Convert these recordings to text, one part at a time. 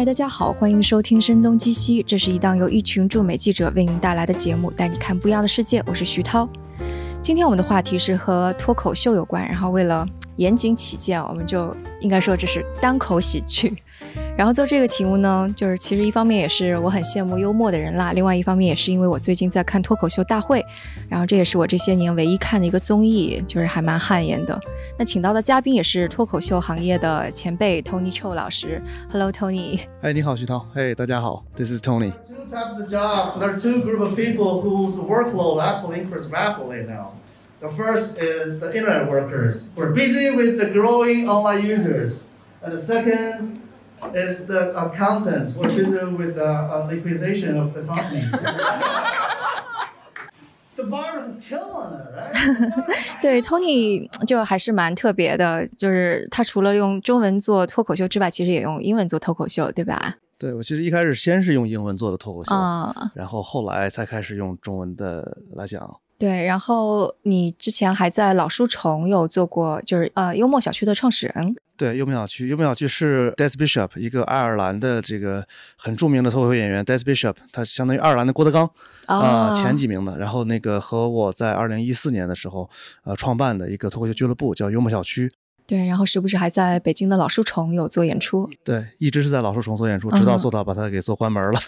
嗨，大家好，欢迎收听《声东击西》，这是一档由一群驻美记者为您带来的节目，带你看不一样的世界。我是徐涛。今天我们的话题是和脱口秀有关，然后为了严谨起见，我们就应该说这是单口喜剧。然后做这个题目呢，就是其实一方面也是我很羡慕幽默的人啦，另外一方面也是因为我最近在看脱口秀大会，然后这也是我这些年唯一看的一个综艺，就是还蛮汗颜的。那请到的嘉宾也是脱口秀行业的前辈 Tony Chou 老师。Hello Tony。哎，你好徐涛。嘿，大家好，This is Tony。Two types of jobs. There are two group of people whose workload actually increases rapidly now. The first is the internet workers. We're busy with the growing online users. And the second is the accountants. We're busy with the uh, liquidation of the company. the virus is killing it, right? 对 Tony 就还是蛮特别的，就是他除了用中文做脱口秀之外，其实也用英文做脱口秀，对吧？对，我其实一开始先是用英文做的脱口秀，然后后来才开始用中文的来讲。对，然后你之前还在老书虫有做过，就是呃幽默小区的创始人。对，幽默小区，幽默小区是 Des Bishop 一个爱尔兰的这个很著名的脱口秀演员 Des Bishop，他相当于爱尔兰的郭德纲啊前几名的。然后那个和我在二零一四年的时候呃创办的一个脱口秀俱乐部叫幽默小区。对，然后时不时还在北京的老树虫有做演出。对，一直是在老树虫做演出，直到做到把它给做关门了。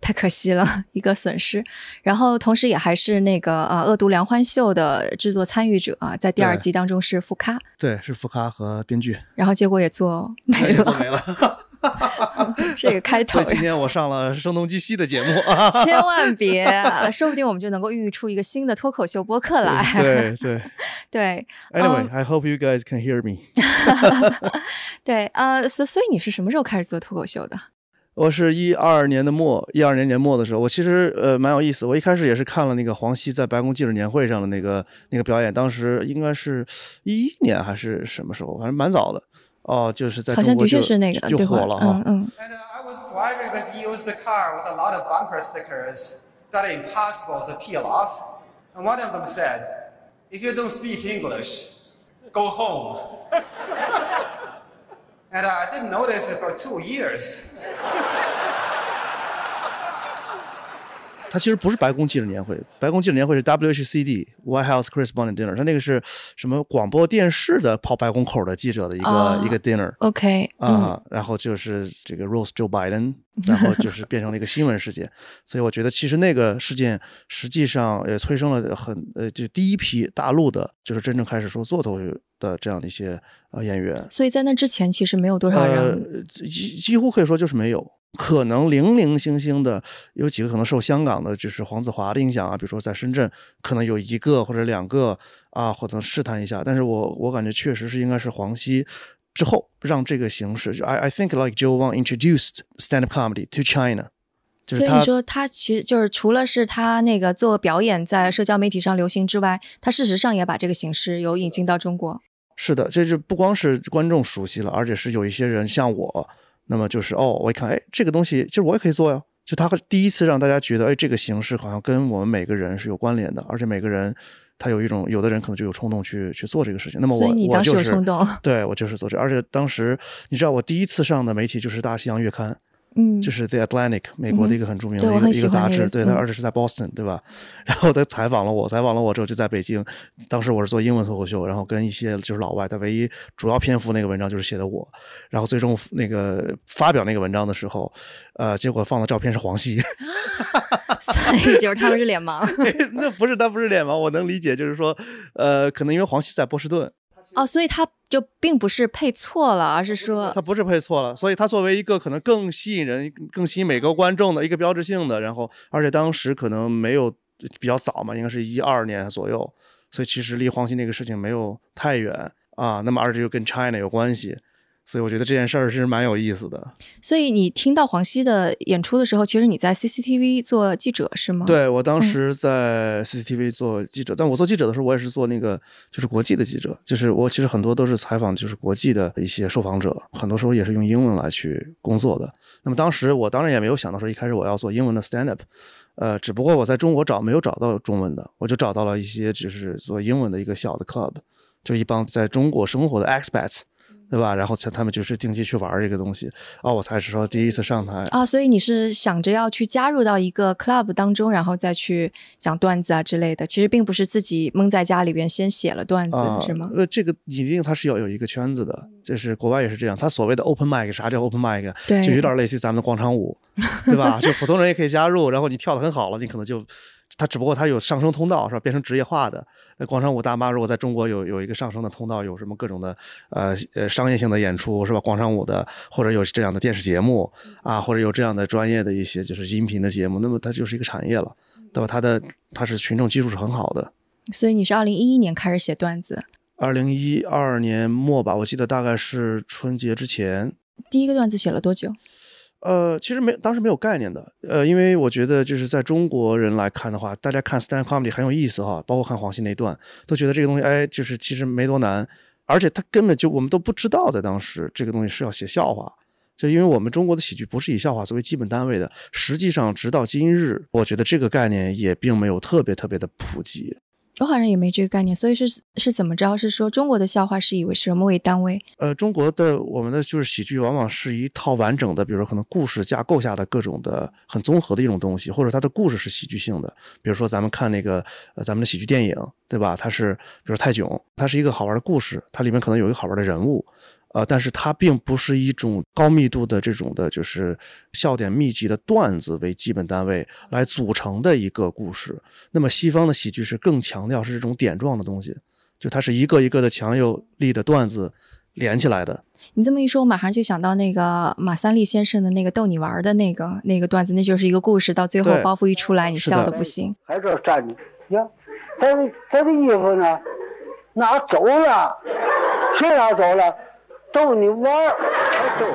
太可惜了，一个损失。然后同时也还是那个呃《恶毒梁欢秀》的制作参与者啊，在第二季当中是副咖，对，是副咖和编剧。然后结果也做 没了，没了。这个开头。今天我上了声东击西的节目，千万别，说不定我们就能够孕育出一个新的脱口秀播客来。对对对。Anyway，I hope you guys can hear me。对，呃，所所以你是什么时候开始做脱口秀的？我是一二年的末，一二年年末的时候，我其实呃蛮有意思。我一开始也是看了那个黄西在白宫记者年会上的那个那个表演，当时应该是一一年还是什么时候，反正蛮早的。哦，就是在好像的确是那个就火了哈。嗯嗯。And I didn't notice it for two years. 他其实不是白宫记者年会，白宫记者年会是 WHCD White House Correspondent Dinner，他那个是什么广播电视的跑白宫口的记者的一个一个 dinner。OK 啊，然后就是这个 Rose Joe Biden，然后就是变成了一个新闻事件。所以我觉得其实那个事件实际上也催生了很呃，就第一批大陆的，就是真正开始说做头的这样的一些呃演员。所以在那之前其实没有多少人，几几乎可以说就是没有。可能零零星星的有几个可能受香港的就是黄子华的影响啊，比如说在深圳可能有一个或者两个啊，或者试探一下。但是我我感觉确实是应该是黄西之后让这个形式。就 I I think like Joe Wang introduced stand up comedy to China。所以你说他其实就是除了是他那个做表演在社交媒体上流行之外，他事实上也把这个形式有引进到中国。是的，这就不光是观众熟悉了，而且是有一些人像我。那么就是哦，我一看，哎，这个东西其实我也可以做呀。就他第一次让大家觉得，哎，这个形式好像跟我们每个人是有关联的，而且每个人他有一种，有的人可能就有冲动去去做这个事情。那么我我就是动，对我就是做这，而且当时你知道，我第一次上的媒体就是《大西洋月刊》。嗯，就是 The Atlantic，美国的一个很著名的一个一个杂志，对，他而且是在 Boston，对吧？然后他采访了我，采访了我之后就在北京，当时我是做英文脱口秀，然后跟一些就是老外，他唯一主要篇幅那个文章就是写的我，然后最终那个发表那个文章的时候，呃，结果放的照片是黄西，所以就是他们是脸盲，那不是他不是脸盲，我能理解，就是说，呃，可能因为黄西在波士顿。哦，所以他就并不是配错了，而是说他不是配错了，所以他作为一个可能更吸引人、更吸引美国观众的一个标志性的，然后而且当时可能没有比较早嘛，应该是一二年左右，所以其实离黄金那个事情没有太远啊，那么而且又跟 China 有关系。所以我觉得这件事儿是蛮有意思的。所以你听到黄西的演出的时候，其实你在 CCTV 做记者是吗？对，我当时在 CCTV 做记者，但我做记者的时候，我也是做那个就是国际的记者，就是我其实很多都是采访就是国际的一些受访者，很多时候也是用英文来去工作的。那么当时我当然也没有想到说一开始我要做英文的 stand up，呃，只不过我在中国找没有找到中文的，我就找到了一些只是做英文的一个小的 club，就一帮在中国生活的 expats。对吧？然后他他们就是定期去玩这个东西，哦，我才是说第一次上台啊，所以你是想着要去加入到一个 club 当中，然后再去讲段子啊之类的，其实并不是自己蒙在家里边先写了段子，是吗？呃，这个一定它是要有一个圈子的，就是国外也是这样，它所谓的 open mic，啥叫 open mic？对，就有点类似于咱们的广场舞，对吧？就普通人也可以加入，然后你跳的很好了，你可能就。它只不过它有上升通道是吧？变成职业化的。那广场舞大妈如果在中国有有一个上升的通道，有什么各种的呃呃商业性的演出是吧？广场舞的或者有这样的电视节目啊，或者有这样的专业的一些就是音频的节目，那么它就是一个产业了，对吧？它的它是群众基础是很好的。所以你是二零一一年开始写段子？二零一二年末吧，我记得大概是春节之前。第一个段子写了多久？呃，其实没当时没有概念的，呃，因为我觉得就是在中国人来看的话，大家看 stand comedy 很有意思哈，包括看黄西那段，都觉得这个东西，哎，就是其实没多难，而且他根本就我们都不知道，在当时这个东西是要写笑话，就因为我们中国的喜剧不是以笑话作为基本单位的，实际上直到今日，我觉得这个概念也并没有特别特别的普及。我好人也没这个概念，所以是是怎么着？是说中国的笑话是以为什么为单位？呃，中国的我们的就是喜剧，往往是一套完整的，比如说可能故事架构下的各种的很综合的一种东西，或者它的故事是喜剧性的。比如说咱们看那个呃咱们的喜剧电影，对吧？它是比如泰囧，它是一个好玩的故事，它里面可能有一个好玩的人物。呃，但是它并不是一种高密度的这种的，就是笑点密集的段子为基本单位来组成的一个故事。那么西方的喜剧是更强调是这种点状的东西，就它是一个一个的强有力的段子连起来的。你这么一说，我马上就想到那个马三立先生的那个逗你玩的那个那个段子，那就是一个故事，到最后包袱一出来，你笑的不行。还这站着，呀，他他的衣服呢？拿走了？谁拿走了？逗你玩儿，逗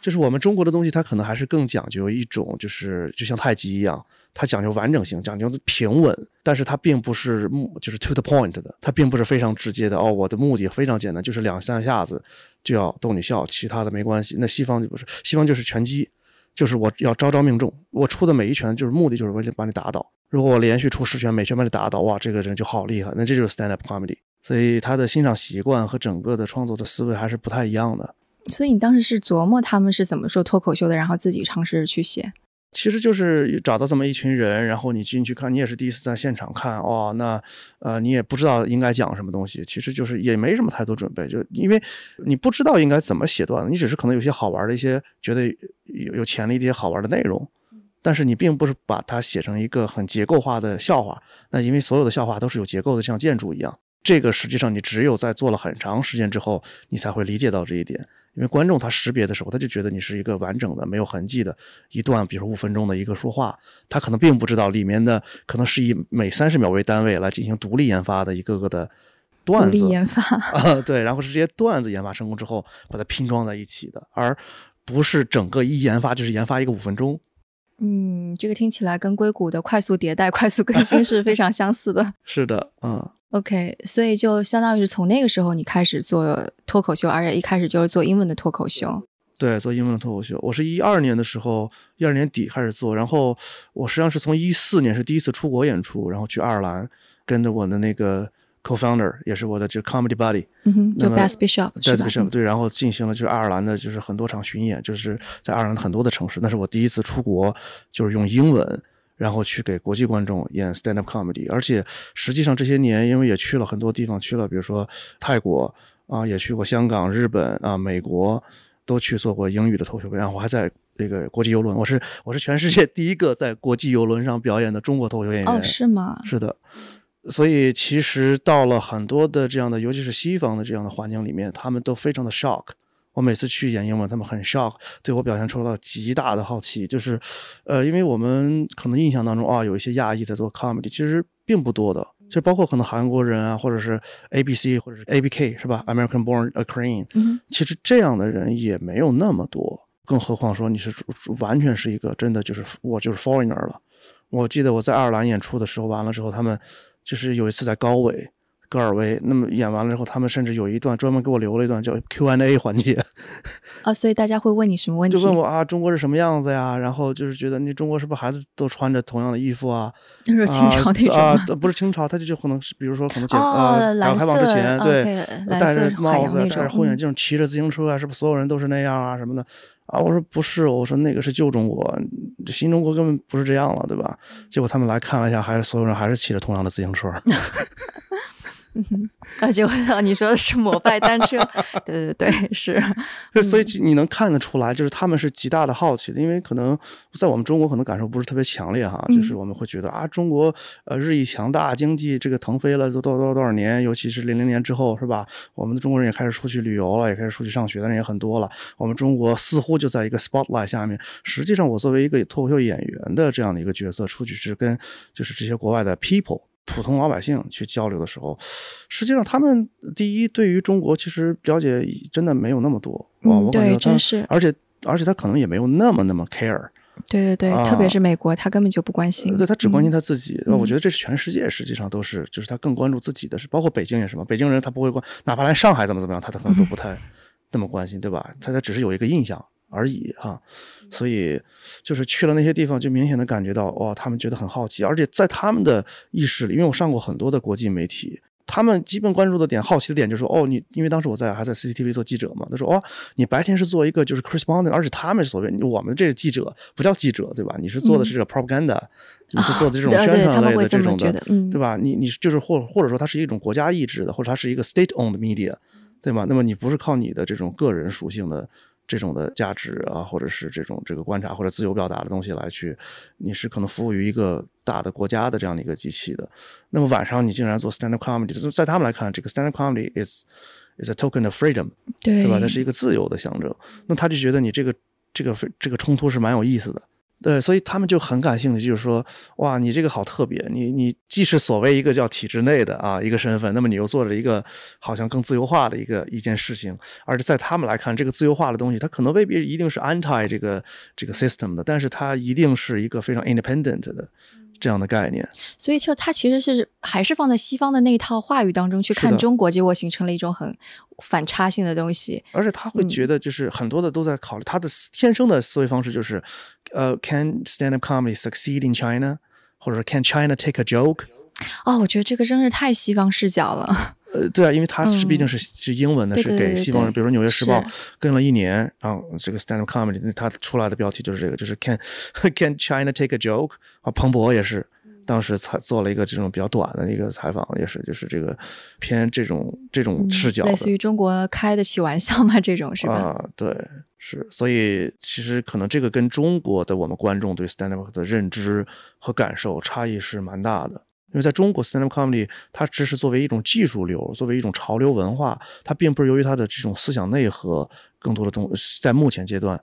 就是我们中国的东西，它可能还是更讲究一种，就是就像太极一样，它讲究完整性，讲究平稳，但是它并不是目，就是 to the point 的，它并不是非常直接的。哦，我的目的非常简单，就是两三下子就要逗你笑，其他的没关系。那西方就不是，西方就是拳击，就是我要招招命中，我出的每一拳就是目的就是为了把你打倒。如果我连续出十拳，每拳把你打倒，哇，这个人就好厉害。那这就是 stand up comedy。所以他的欣赏习惯和整个的创作的思维还是不太一样的。所以你当时是琢磨他们是怎么说脱口秀的，然后自己尝试去写。其实就是找到这么一群人，然后你进去看，你也是第一次在现场看哦。那呃，你也不知道应该讲什么东西，其实就是也没什么太多准备，就因为你不知道应该怎么写段子，你只是可能有些好玩的一些觉得有有潜力的一些好玩的内容，但是你并不是把它写成一个很结构化的笑话。那因为所有的笑话都是有结构的，像建筑一样。这个实际上，你只有在做了很长时间之后，你才会理解到这一点。因为观众他识别的时候，他就觉得你是一个完整的、没有痕迹的一段，比如说五分钟的一个说话，他可能并不知道里面的可能是以每三十秒为单位来进行独立研发的一个个的段子。独立研发啊，对，然后是这些段子研发成功之后把它拼装在一起的，而不是整个一研发就是研发一个五分钟。嗯，这个听起来跟硅谷的快速迭代、快速更新是非常相似的。是的，嗯。OK，所以就相当于是从那个时候你开始做脱口秀，而且一开始就是做英文的脱口秀。对，做英文的脱口秀。我是一二年的时候，一二年底开始做，然后我实际上是从一四年是第一次出国演出，然后去爱尔兰，跟着我的那个 co-founder，也是我的这个 comedy buddy，嗯哼，就 Best Bishop，Best Bishop，对，然后进行了就是爱尔兰的，就是很多场巡演，就是在爱尔兰很多的城市，那是我第一次出国，就是用英文。然后去给国际观众演 stand up comedy，而且实际上这些年，因为也去了很多地方，去了比如说泰国啊，也去过香港、日本啊、美国，都去做过英语的脱口秀然后。我还在那个国际游轮，我是我是全世界第一个在国际游轮上表演的中国脱口秀演员。哦，是吗？是的。所以其实到了很多的这样的，尤其是西方的这样的环境里面，他们都非常的 shock。我每次去演英文，他们很 shock，对我表现出了极大的好奇。就是，呃，因为我们可能印象当中啊，有一些亚裔在做 comedy，其实并不多的。就包括可能韩国人啊，或者是 A B C 或者是 A B K 是吧？American Born a Korean，其实这样的人也没有那么多。更何况说你是完全是一个真的就是我就是 foreigner 了。我记得我在爱尔兰演出的时候，完了之后，他们就是有一次在高纬。格尔威。那么演完了之后，他们甚至有一段专门给我留了一段叫 Q&A 环节，啊，所以大家会问你什么问题？就问我啊，中国是什么样子呀？然后就是觉得你中国是不是孩子都穿着同样的衣服啊？就是清朝那种啊吗啊，不是清朝，他就就可能是比如说可能解哦呃改革开放之前，对，戴着帽子，戴着种嗯厚眼镜，骑着自行车啊，是不是所有人都是那样啊什么的？啊，我说不是，我说那个是旧中国，新中国根本不是这样了，对吧？结果他们来看了一下，还是所有人还是骑着同样的自行车。啊，结果你说的是摩拜单车，对对对，是，对，所以你能看得出来，就是他们是极大的好奇的，因为可能在我们中国可能感受不是特别强烈哈，就是我们会觉得啊，中国呃日益强大，经济这个腾飞了都多多少多少年，尤其是零零年之后是吧？我们的中国人也开始出去旅游了，也开始出去上学的人也很多了。我们中国似乎就在一个 spotlight 下面。实际上，我作为一个脱口秀演员的这样的一个角色，出去是跟就是这些国外的 people。普通老百姓去交流的时候，实际上他们第一对于中国其实了解真的没有那么多，哇，嗯对我感觉他真是而且而且他可能也没有那么那么 care，对对对，特别是美国，他根本就不关心，对他只关心嗯他自己。我觉得这是全世界实际上都是，就是他更关注自己的，事包括北京也是嘛。北京人他不会关，哪怕来上海怎么怎么样，他他可能都不太那么关心，对吧？他他只是有一个印象而已哈。所以就是去了那些地方，就明显的感觉到哇，他们觉得很好奇，而且在他们的意识里，因为我上过很多的国际媒体。他们基本关注的点、好奇的点就是说，哦，你因为当时我在还在 CCTV 做记者嘛，他说，哦，你白天是做一个就是 correspondent，而且他们是所谓我们这个记者不叫记者，对吧？你是做的是这个 propaganda，、你是做的这种宣传类的这种的，对吧？你你就是或或者说它是一种国家意志的，或者它是一个 state-owned media，对吗？那么你不是靠你的这种个人属性的这种的价值啊，或者是这种这个观察或者自由表达的东西来去，你是可能服务于一个大的国家的这样的一个机器的。那么晚上你竟然做 stand-up comedy，就是在他们来看，这个 stand-up comedy is is a token of freedom，对对吧？它是一个自由的象征。那他就觉得你这个这个这个冲突是蛮有意思的。对，所以他们就很感兴趣，就是说，哇，你这个好特别，你你既是所谓一个叫体制内的啊一个身份，那么你又做了一个好像更自由化的一个一件事情，而且在他们来看，这个自由化的东西，它可能未必一定是 anti 这个这个 system 的，但是它一定是一个非常 independent 的这样的概念。所以就他其实是还是放在西方的那一套话语当中去看中国，结果形成了一种很反差性的东西。而且他会觉得，就是很多的都在考虑他的天生的思维方式，就是，呃，Can stand-up comedy succeed in China？或者说 Can China take a joke？哦，我觉得这个真是太西方视角了。呃，对啊，因为他是嗯毕竟是是英文的，是给西方人，比如说《纽约时报》跟了一年，然后这个 stand-up comedy，那它出来的标题就是这个，就是 Can Can China take a joke？啊，彭博也是。当时采做了一个这种比较短的一个采访，也是就是这个偏这种这种视角，嗯类似于中国开得起玩笑吗？这种是吧？啊，对，是，所以其实可能这个跟中国的我们观众对 stand up 的认知和感受差异是蛮大的。因为在中国 stand up comedy 它只是作为一种技术流，作为一种潮流文化，它并不是由于它的这种思想内核更多的东，在目前阶段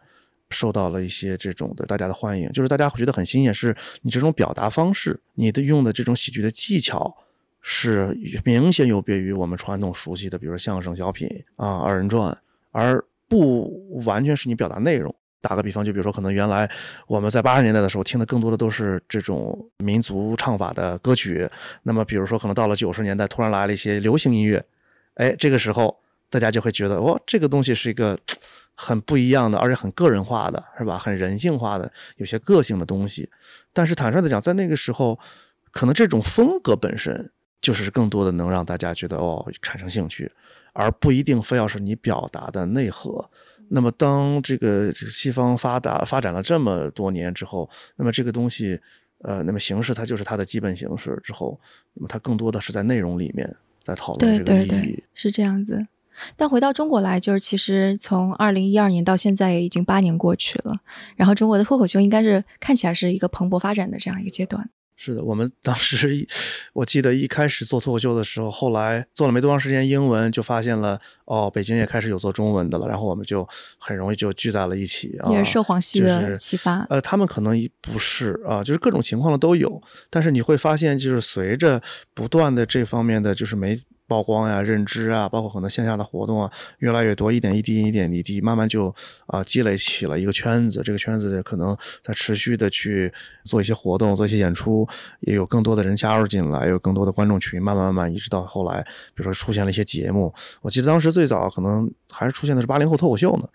受到了一些这种的大家的欢迎，就是大家会觉得很新鲜，是你这种表达方式，你的用的这种喜剧的技巧。是明显有别于我们传统熟悉的，比如说相声、小品啊、二人转，而不完全是你表达内容。打个比方，就比如说，可能原来我们在八十年代的时候听的更多的都是这种民族唱法的歌曲，那么比如说，可能到了九十年代，突然来了一些流行音乐，哎，这个时候大家就会觉得，哦，这个东西是一个很不一样的，而且很个人化的，是吧？很人性化的，有些个性的东西。但是坦率的讲，在那个时候，可能这种风格本身就是更多的能让大家觉得哦产生兴趣，而不一定非要是你表达的内核。那么，当这个西方发达发展了这么多年之后，那么这个东西，呃，那么形式它就是它的基本形式之后，那么它更多的是在内容里面在讨论对这个意义。对对，是这样子。但回到中国来，就是其实从二零一二年到现在也已经八年过去了，然后中国的脱口秀应该是看起来是一个蓬勃发展的这样一个阶段。是的，我们当时，我记得一开始做脱口秀的时候，后来做了没多长时间英文，就发现了哦，北京也开始有做中文的了，然后我们就很容易就聚在了一起啊。也是受黄西就的是启发呃，他们可能不是啊，就是各种情况的都有，但是你会发现，就是随着不断的这方面的就是媒曝光呀、认知啊，包括很多线下的活动啊，越来越多，一点一滴、一点一滴，慢慢就啊积累起了一个圈子。这个圈子可能在持续的去做一些活动、做一些演出，也有更多的人加入进来，有更多的观众群，慢慢慢慢一直到后来，比如说出现了一些节目。我记得当时最早可能还是出现的是八零后脱口秀呢。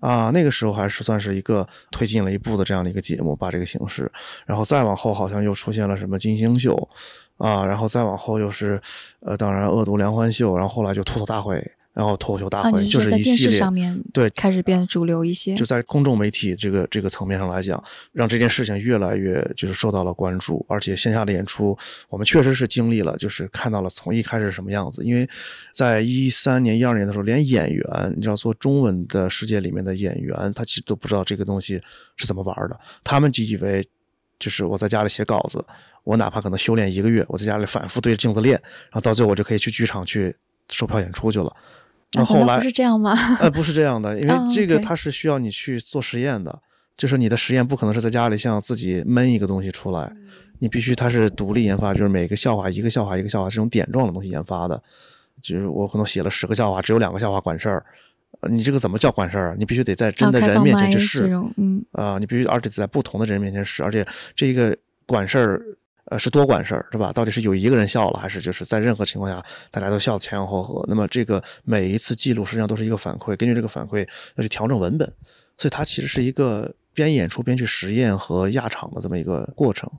啊，那个时候还是算是一个推进了一步的这样的一个节目，把这个形式，然后再往后好像又出现了什么金星秀，啊，然后再往后又是，呃，当然恶毒连环秀，然后后来就吐槽大会。然后脱口秀大会就是一系列，对，开始变主流一些。就在公众媒体这个这个层面上来讲，让这件事情越来越就是受到了关注，而且线下的演出，我们确实是经历了，就是看到了从一开始什么样子。因为在一三年、一二年的时候，连演员，你知道，做中文的世界里面的演员，他其实都不知道这个东西是怎么玩的，他们就以为就是我在家里写稿子，我哪怕可能修炼一个月，我在家里反复对着镜子练，然后到最后我就可以去剧场去售票演出去了。那后来不是这样吗？呃，不是这样的，因为这个它是需要你去做实验的，就是你的实验不可能是在家里像自己闷一个东西出来，你必须它是独立研发，就是每个笑话一个笑话一个笑话这种点状的东西研发的，就是我可能写了十个笑话，只有两个笑话管事儿，你这个怎么叫管事儿啊？你必须得在真的人面前去试，嗯啊，你必须而且在不同的人面前试，而且这一个管事儿。呃，是多管事儿，是吧？到底是有一个人笑了，还是就是在任何情况下大家都笑前仰后合？那么这个每一次记录实际上都是一个反馈，根据这个反馈要去调整文本，所以它其实是一个边演出边去实验和压场的这么一个过程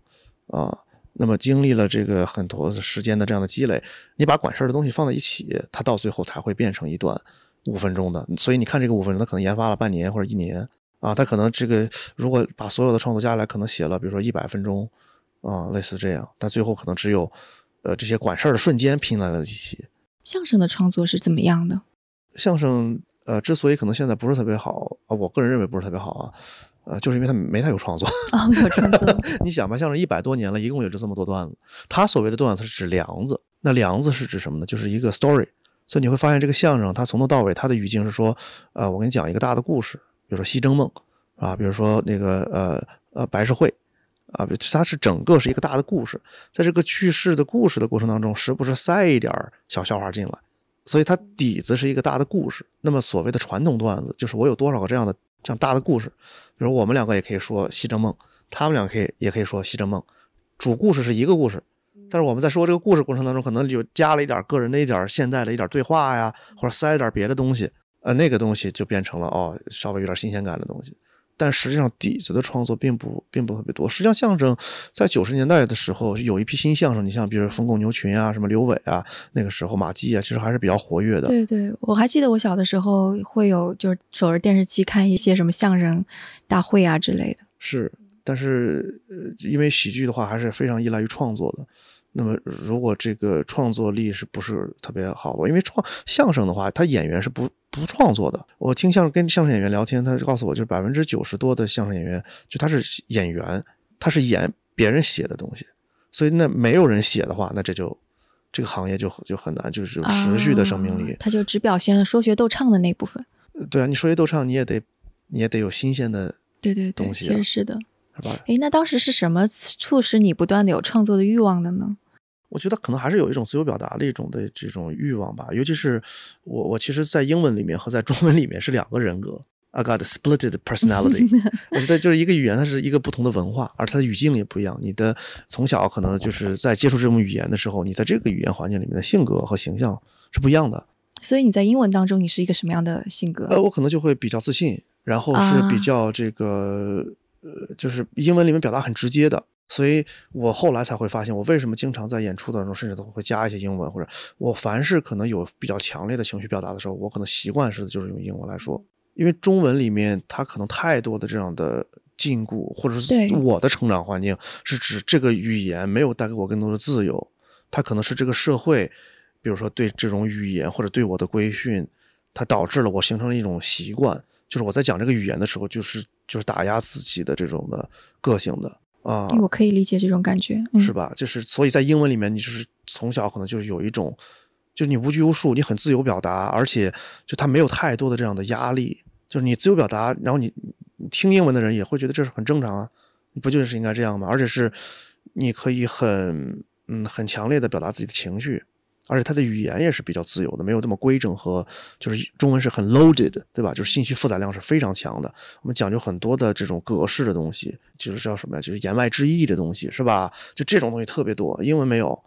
啊。那么经历了这个很多时间的这样的积累，你把管事儿的东西放在一起，它到最后才会变成一段五分钟的。所以你看这个五分钟，它可能研发了半年或者一年啊，它可能这个如果把所有的创作加起来，可能写了比如说一百分钟。啊，类似这样，但最后可能只有，呃，这些管事儿的瞬间拼来了一起。相声的创作是怎么样的？相声，呃，之所以可能现在不是特别好啊，我个人认为不是特别好啊，呃，就是因为他没太有创作啊，没有创作。你想吧，相声一百多年了，一共也就这么多段子。他所谓的段子是指梁子，那梁子是指什么呢？就是一个 story。所以你会发现，这个相声它从头到尾，它的语境是说，呃，我给你讲一个大的故事，比如说《西征梦》啊，比如说那个呃呃白事会。啊，它是整个是一个大的故事，在这个叙事的故事的过程当中，时不时塞一点小笑话进来，所以它底子是一个大的故事。那么所谓的传统段子，就是我有多少个这样的这样大的故事，比如我们两个也可以说西征梦，他们两个可以也可以说西征梦，主故事是一个故事，但是我们在说这个故事过程当中，可能就加了一点个人的一点现在的一点对话呀，或者塞一点别的东西，呃，那个东西就变成了哦，稍微有点新鲜感的东西。但实际上底子的创作并不并不特别多。实际上，相声在九十年代的时候有一批新相声，你像比如冯巩、牛群啊，什么刘伟啊，那个时候马季啊，其实还是比较活跃的。对对，我还记得我小的时候会有就是守着电视机看一些什么相声大会啊之类的。是，但是呃，因为喜剧的话还是非常依赖于创作的。那么，如果这个创作力是不是特别好的？因为创相声的话，他演员是不不创作的。我听相声跟相声演员聊天，他告诉我，就是百分之九十多的相声演员，就他是演员，他是演别人写的东西。所以，那没有人写的话，那这就这个行业就就很难，就是持续的生命力。他就只表现了说学逗唱的那部分。对啊，你说学逗唱，你也得你也得有新鲜的对对对，其实是的，是吧？哎，那当时是什么促使你不断的有创作的欲望的呢？我觉得可能还是有一种自由表达的一种的这种欲望吧，尤其是我我其实，在英文里面和在中文里面是两个人格，I got splitted personality。我觉得就是一个语言，它是一个不同的文化，而它的语境也不一样。你的从小可能就是在接触这种语言的时候，你在这个语言环境里面的性格和形象是不一样的。所以你在英文当中，你是一个什么样的性格？呃，我可能就会比较自信，然后是比较这个呃，就是英文里面表达很直接的。所以我后来才会发现，我为什么经常在演出当中，甚至都会加一些英文，或者我凡是可能有比较强烈的情绪表达的时候，我可能习惯式的就是用英文来说，因为中文里面它可能太多的这样的禁锢，或者是我的成长环境是指这个语言没有带给我更多的自由，它可能是这个社会，比如说对这种语言或者对我的规训，它导致了我形成了一种习惯，就是我在讲这个语言的时候，就是就是打压自己的这种的个性的。啊，我可以理解这种感觉，是吧？就是所以在英文里面，你就是从小可能就是有一种，就是你无拘无束，你很自由表达，而且就他没有太多的这样的压力，就是你自由表达，然后你听英文的人也会觉得这是很正常啊，你不就是应该这样吗？而且是你可以很嗯很强烈的表达自己的情绪，而且它的语言也是比较自由的，没有这么规整和就是中文是很 loaded，对吧？就是信息负载量是非常强的。我们讲究很多的这种格式的东西，就是叫什么呀？就是言外之意的东西，是吧？就这种东西特别多，英文没有。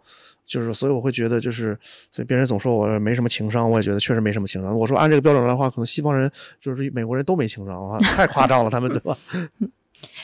就是，所以我会觉得，就是，所以别人总说我没什么情商，我也觉得确实没什么情商。我说按这个标准来的话，可能西方人就是美国人都没情商啊，太夸张了，他们对吧？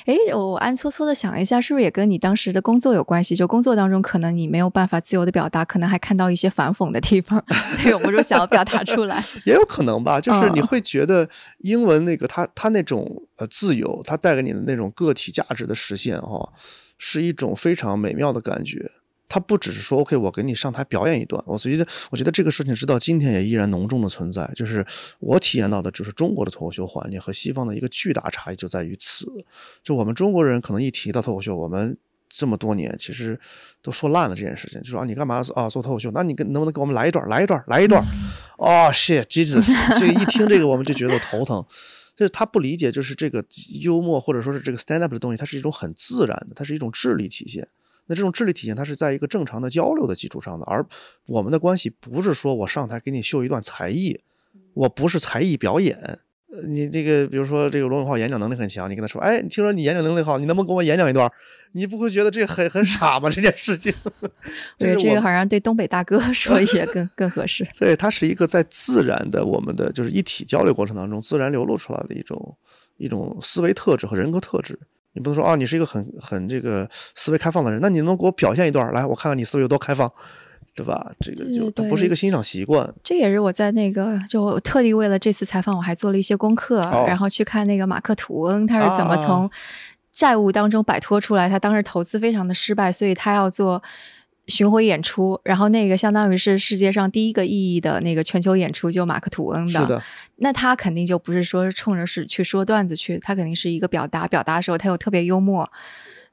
哎，我暗搓搓的想一下，是不是也跟你当时的工作有关系？就工作当中，可能你没有办法自由的表达，可能还看到一些反讽的地方，所以我不如想要表达出来。也有可能吧，就是你会觉得英文那个它它那种呃自由，它带给你的那种个体价值的实现哈，是一种非常美妙的感觉。他不只是说 OK，我给你上台表演一段，我觉得我觉得这个事情直到今天也依然浓重的存在。就是我体验到的，就是中国的脱口秀环境和西方的一个巨大差异就在于此。就我们中国人可能一提到脱口秀，我们这么多年其实都说烂了这件事情，就说啊你干嘛啊做脱口秀？那你跟能不能给我们来一段？来一段？来一段？哦，shit，Jesus，这个一听这个我们就觉得头疼。就是他不理解，就是这个幽默或者说是这个 stand up 的东西，它是一种很自然的，它是一种智力体现。那这种智力体现，它是在一个正常的交流的基础上的，而我们的关系不是说我上台给你秀一段才艺，我不是才艺表演。呃，你这个比如说这个罗永浩演讲能力很强，你跟他说，哎，听说你演讲能力好，你能不能给我演讲一段？你不会觉得这很很傻吗？这件事情，对这个好像对东北大哥 说也更更合适。对，它是一个在自然的我们的就是一体交流过程当中自然流露出来的一种一种思维特质和人格特质。你不能说啊，你是一个很很这个思维开放的人，那你能给我表现一段来，我看看你思维有多开放，对吧？这个就它不是一个欣赏习惯。这也是我在那个就特地为了这次采访，我还做了一些功课，然后去看那个马克吐温他是怎么从债务当中摆脱出来。他当时投资非常的失败，所以他要做。巡回演出，然后那个相当于是世界上第一个意义的那个全球演出，就马克吐温的。是的。那他肯定就不是说冲着是去说段子去，他肯定是一个表达，表达的时候他又特别幽默。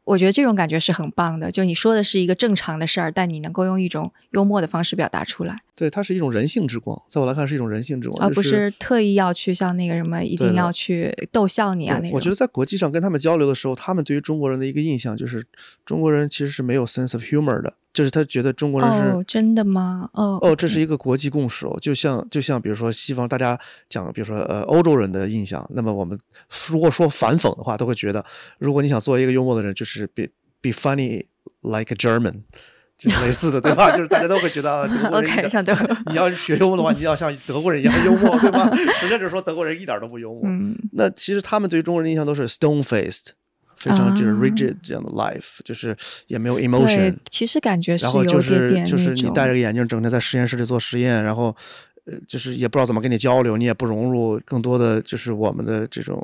我觉得这种感觉是很棒的。就你说的是一个正常的事儿，但你能够用一种幽默的方式表达出来。对，它是一种人性之光，在我来看是一种人性之光，而不是特意要去像那个什么一定要去逗笑你啊那种。我觉得在国际上跟他们交流的时候，他们对于中国人的一个印象就是中国人其实是没有 sense of humor 的。就是他觉得中国人是哦，真的吗？哦哦，这是一个国际共识哦，就像就像比如说西方大家讲，比如说呃欧洲人的印象，那么我们如果说反讽的话，都会觉得，如果你想做一个幽默的人，就是 be be funny like a German，就类似的，对吧？就是大家都会觉得德国人像德国，你要学幽默的话，你要像德国人一样幽默，对吧？实际上就是说德国人一点都不幽默。嗯，那其实他们对于中国人的印象都是 stone faced。非常就是 rigid 这样的 life，就是也没有 emotion。其实感觉是有点点就是你戴着个眼镜，整天在实验室里做实验，然后呃，就是也不知道怎么跟你交流，你也不融入更多的就是我们的这种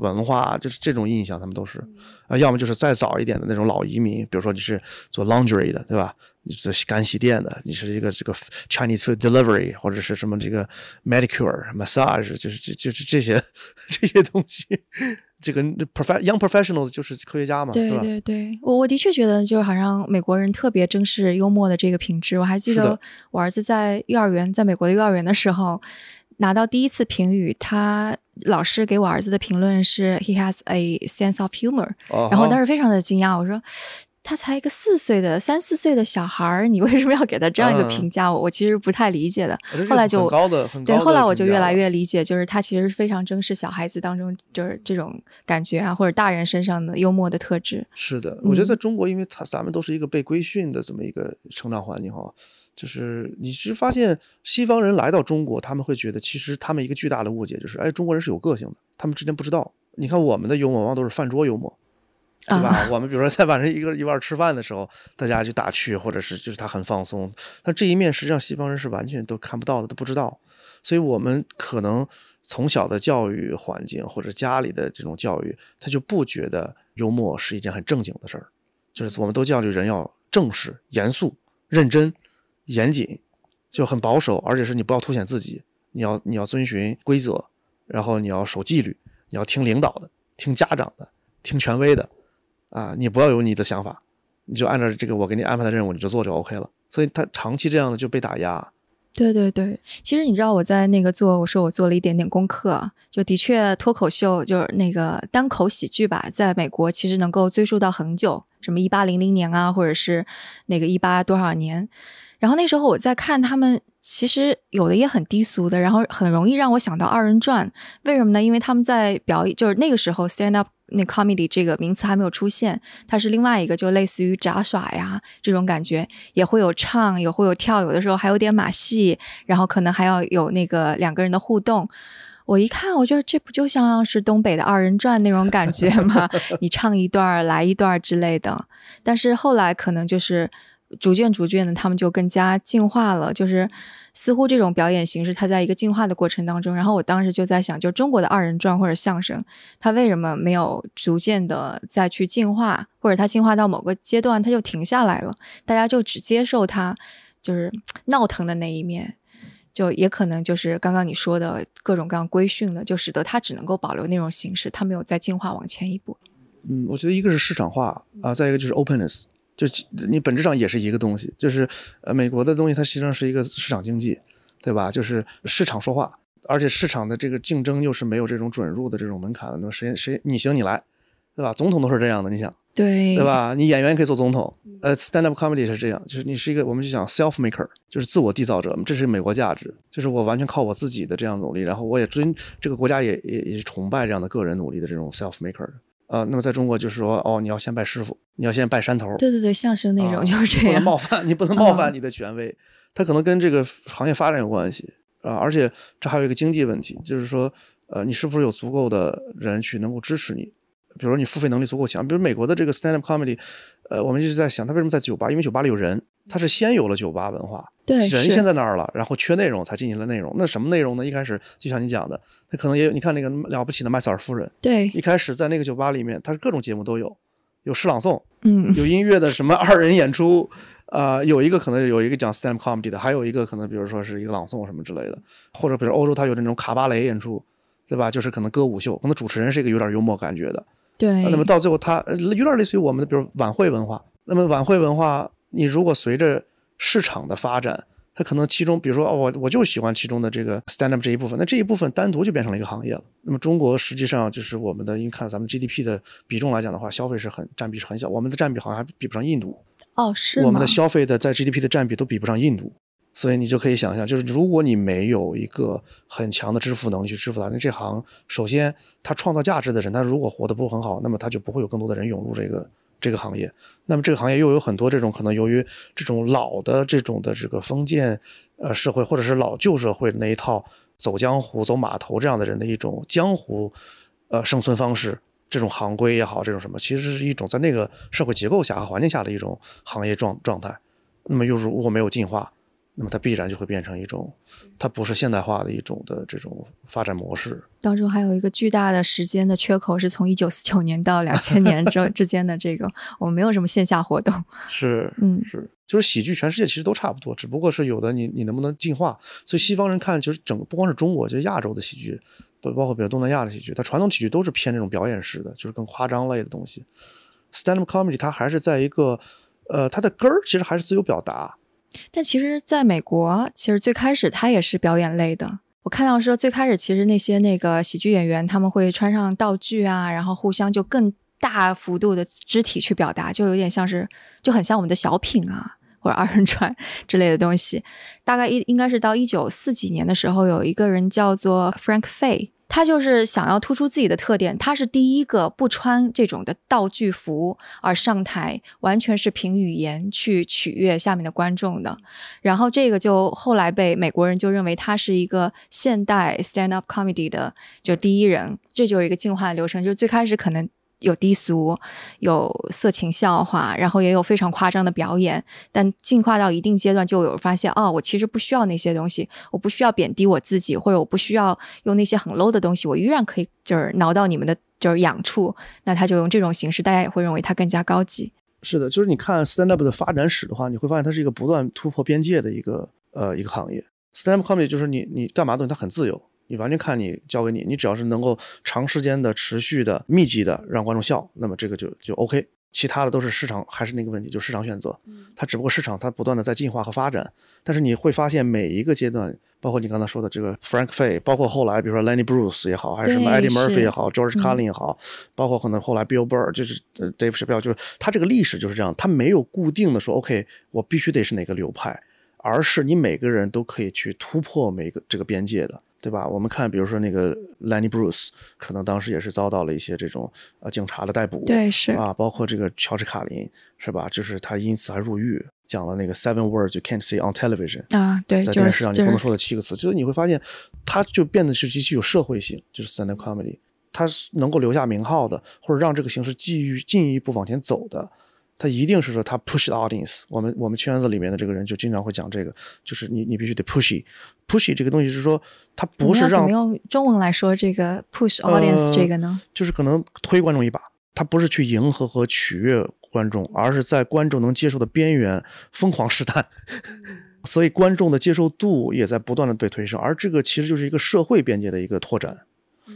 文化，就是这种印象，他们都是啊，要么就是再早一点的那种老移民，比如说你是做 laundry 的，对吧？你是干洗店的，你是一个这个 Chinese food delivery 或者是什么这个 manicure massage，就是这就是这些 这些东西。这个 prof young professionals 就是科学家嘛，对对对，我我的确觉得，就是好像美国人特别珍视幽默的这个品质。我还记得我儿子在幼儿园，在美国的幼儿园的时候，拿到第一次评语，他老师给我儿子的评论是 he has a sense of humor，然后当时非常的惊讶，我说。他才一个四岁的三四岁的小孩儿，你为什么要给他这样一个评价？我我其实不太理解的。后来就对，后来我就越来越理解，就是他其实非常珍视小孩子当中就是这种感觉啊，或者大人身上的幽默的特质。是的，我觉得在中国，因为他咱们都是一个被规训的这么一个成长环境哈，就是你是发现西方人来到中国，他们会觉得其实他们一个巨大的误解就是，哎，中国人是有个性的，他们之前不知道。你看我们的幽默往往都是饭桌幽默。对吧？我们比如说在晚上一个一块吃饭的时候，大家就打趣，或者是就是他很放松。那这一面实际上西方人是完全都看不到的，都不知道。所以我们可能从小的教育环境或者家里的这种教育，他就不觉得幽默是一件很正经的事儿。就是我们都教育人要正式、严肃、认真、严谨，就很保守，而且是你不要凸显自己，你要你要遵循规则，然后你要守纪律，你要听领导的，听家长的，听权威的。啊，你不要有你的想法，你就按照这个我给你安排的任务，你就做就 OK 了。所以他长期这样的就被打压。对对对，其实你知道我在那个做，我说我做了一点点功课，就的确脱口秀就是那个单口喜剧吧，在美国其实能够追溯到很久，什么一八零零年啊，或者是那个一八多少年。然后那时候我在看他们，其实有的也很低俗的，然后很容易让我想到二人转。为什么呢？因为他们在表演，就是那个时候 stand up 那 comedy 这个名词还没有出现，它是另外一个，就类似于杂耍呀这种感觉，也会有唱，也会有跳，有的时候还有点马戏，然后可能还要有那个两个人的互动。我一看，我觉得这不就像是东北的二人转那种感觉吗？你唱一段来一段之类的。但是后来可能就是逐渐逐渐的，他们就更加进化了。就是似乎这种表演形式，它在一个进化的过程当中。然后我当时就在想，就中国的二人转或者相声，它为什么没有逐渐的再去进化，或者它进化到某个阶段，它就停下来了？大家就只接受它就是闹腾的那一面。就也可能就是刚刚你说的各种各样规训的，就使得它只能够保留那种形式，它没有再进化往前一步。嗯，我觉得一个是市场化啊，再一个就是 openness，就你本质上也是一个东西，就是呃美国的东西它实际上是一个市场经济，对吧？就是市场说话，而且市场的这个竞争又是没有这种准入的这种门槛的，那谁谁你行你来，对吧？总统都是这样的，你想。对对吧？你演员可以做总统，呃，stand up comedy 是这样，就是你是一个，我们就讲 self maker，就是自我缔造者，这是美国价值，就是我完全靠我自己的这样努力，然后我也尊这个国家也也也是崇拜这样的个人努力的这种 self maker 呃，那么在中国就是说，哦，你要先拜师傅，你要先拜山头，对对对，相声那种就是这样，不能冒犯，你不能冒犯你的权威，他可能跟这个行业发展有关系啊，而且这还有一个经济问题，就是说，呃，你是不是有足够的人去能够支持你？比如说你付费能力足够强，比如美国的这个 stand up comedy，呃，我们一直在想，他为什么在酒吧？因为酒吧里有人，他是先有了酒吧文化，对，人先在那儿了，然后缺内容才进行了内容。那什么内容呢？一开始就像你讲的，他可能也有，你看那个了不起的麦瑟尔夫人，对，一开始在那个酒吧里面，他是各种节目都有，有诗朗诵，嗯，有音乐的什么二人演出，啊，有一个可能有一个讲 stand comedy 的，还有一个可能比如说是一个朗诵什么之类的，或者比如欧洲他有那种卡巴雷演出，对吧？就是可能歌舞秀，可能主持人是一个有点幽默感觉的。对，那么到最后，它有点类似于我们的，比如晚会文化。那么晚会文化，你如果随着市场的发展，它可能其中，比如说哦，我我就喜欢其中的这个 stand up 这一部分，那这一部分单独就变成了一个行业了。那么中国实际上就是我们的，因为看咱们 GDP 的比重来讲的话，消费是很占比是很小，我们的占比好像还比不上印度。哦，是我们的消费的在 GDP 的占比都比不上印度。所以你就可以想象，就是如果你没有一个很强的支付能力去支付它，那这行首先它创造价值的人，他如果活得不很好，那么他就不会有更多的人涌入这个这个行业。那么这个行业又有很多这种可能由于这种老的这种的这个封建呃社会或者是老旧社会那一套走江湖走码头这样的人的一种江湖呃生存方式，这种行规也好，这种什么其实是一种在那个社会结构下和环境下的一种行业状状态。那么又如果没有进化。那么它必然就会变成一种，它不是现代化的一种的这种发展模式。当中还有一个巨大的时间的缺口，是从一九四九年到两千年之 之间的这个，我们没有什么线下活动。是，嗯，是，就是喜剧，全世界其实都差不多，只不过是有的你你能不能进化。所以西方人看，就是整个不光是中国，就是亚洲的喜剧，不包括比如东南亚的喜剧，它传统喜剧都是偏这种表演式的，就是更夸张类的东西。Stand up comedy 它还是在一个，呃，它的根儿其实还是自由表达。但其实，在美国，其实最开始它也是表演类的。我看到说，最开始其实那些那个喜剧演员他们会穿上道具啊，然后互相就更大幅度的肢体去表达，就有点像是就很像我们的小品啊，或者二人转 之类的东西。大概一应该是到一九四几年的时候，有一个人叫做 Frank Fay。他就是想要突出自己的特点，他是第一个不穿这种的道具服而上台，完全是凭语言去取悦下面的观众的。然后这个就后来被美国人就认为他是一个现代 stand up comedy 的就第一人，这就是一个进化的流程。就最开始可能。有低俗，有色情笑话，然后也有非常夸张的表演。但进化到一定阶段，就有发现，哦，我其实不需要那些东西，我不需要贬低我自己，或者我不需要用那些很 low 的东西，我依然可以就是挠到你们的就是痒处。那他就用这种形式，大家也会认为他更加高级。是的，就是你看 stand up 的发展史的话，你会发现它是一个不断突破边界的一个呃一个行业。stand up comedy 就是你你干嘛东西它很自由。你完全看你交给你，你只要是能够长时间的、持续的、密集的让观众笑，那么这个就就 OK。其他的都是市场，还是那个问题，就市场选择。它只不过市场它不断的在进化和发展。但是你会发现每一个阶段，包括你刚才说的这个 Frank Fay，包括后来比如说 Lenny Bruce 也好，还是什么 Eddie Murphy 也好，George Carlin 也好，包括可能后来 Bill Burr 就是 Dave Chappelle，就是他这个历史就是这样，他没有固定的说 OK，我必须得是哪个流派。而是你每个人都可以去突破每个这个边界的。对吧？我们看，比如说那个 Lenny Bruce，可能当时也是遭到了一些这种呃警察的逮捕，对，是啊，包括这个乔治卡林，是吧？就是他因此还入狱，讲了那个 Seven Words You Can't Say on Television 啊，对，在电视上你不能说的七个词，就是你会发现，他就变得是极其有社会性，就是 stand up comedy，他能够留下名号的，或者让这个形式继续进一步往前走的。他一定是说他 push the audience，我们我们圈子里面的这个人就经常会讲这个，就是你你必须得 pushy，pushy 这个东西是说他不是让用中文来说这个 push audience 这个呢，就是可能推观众一把，他不是去迎合和取悦观众，而是在观众能接受的边缘疯狂试探，所以观众的接受度也在不断的被推升，而这个其实就是一个社会边界的一个拓展。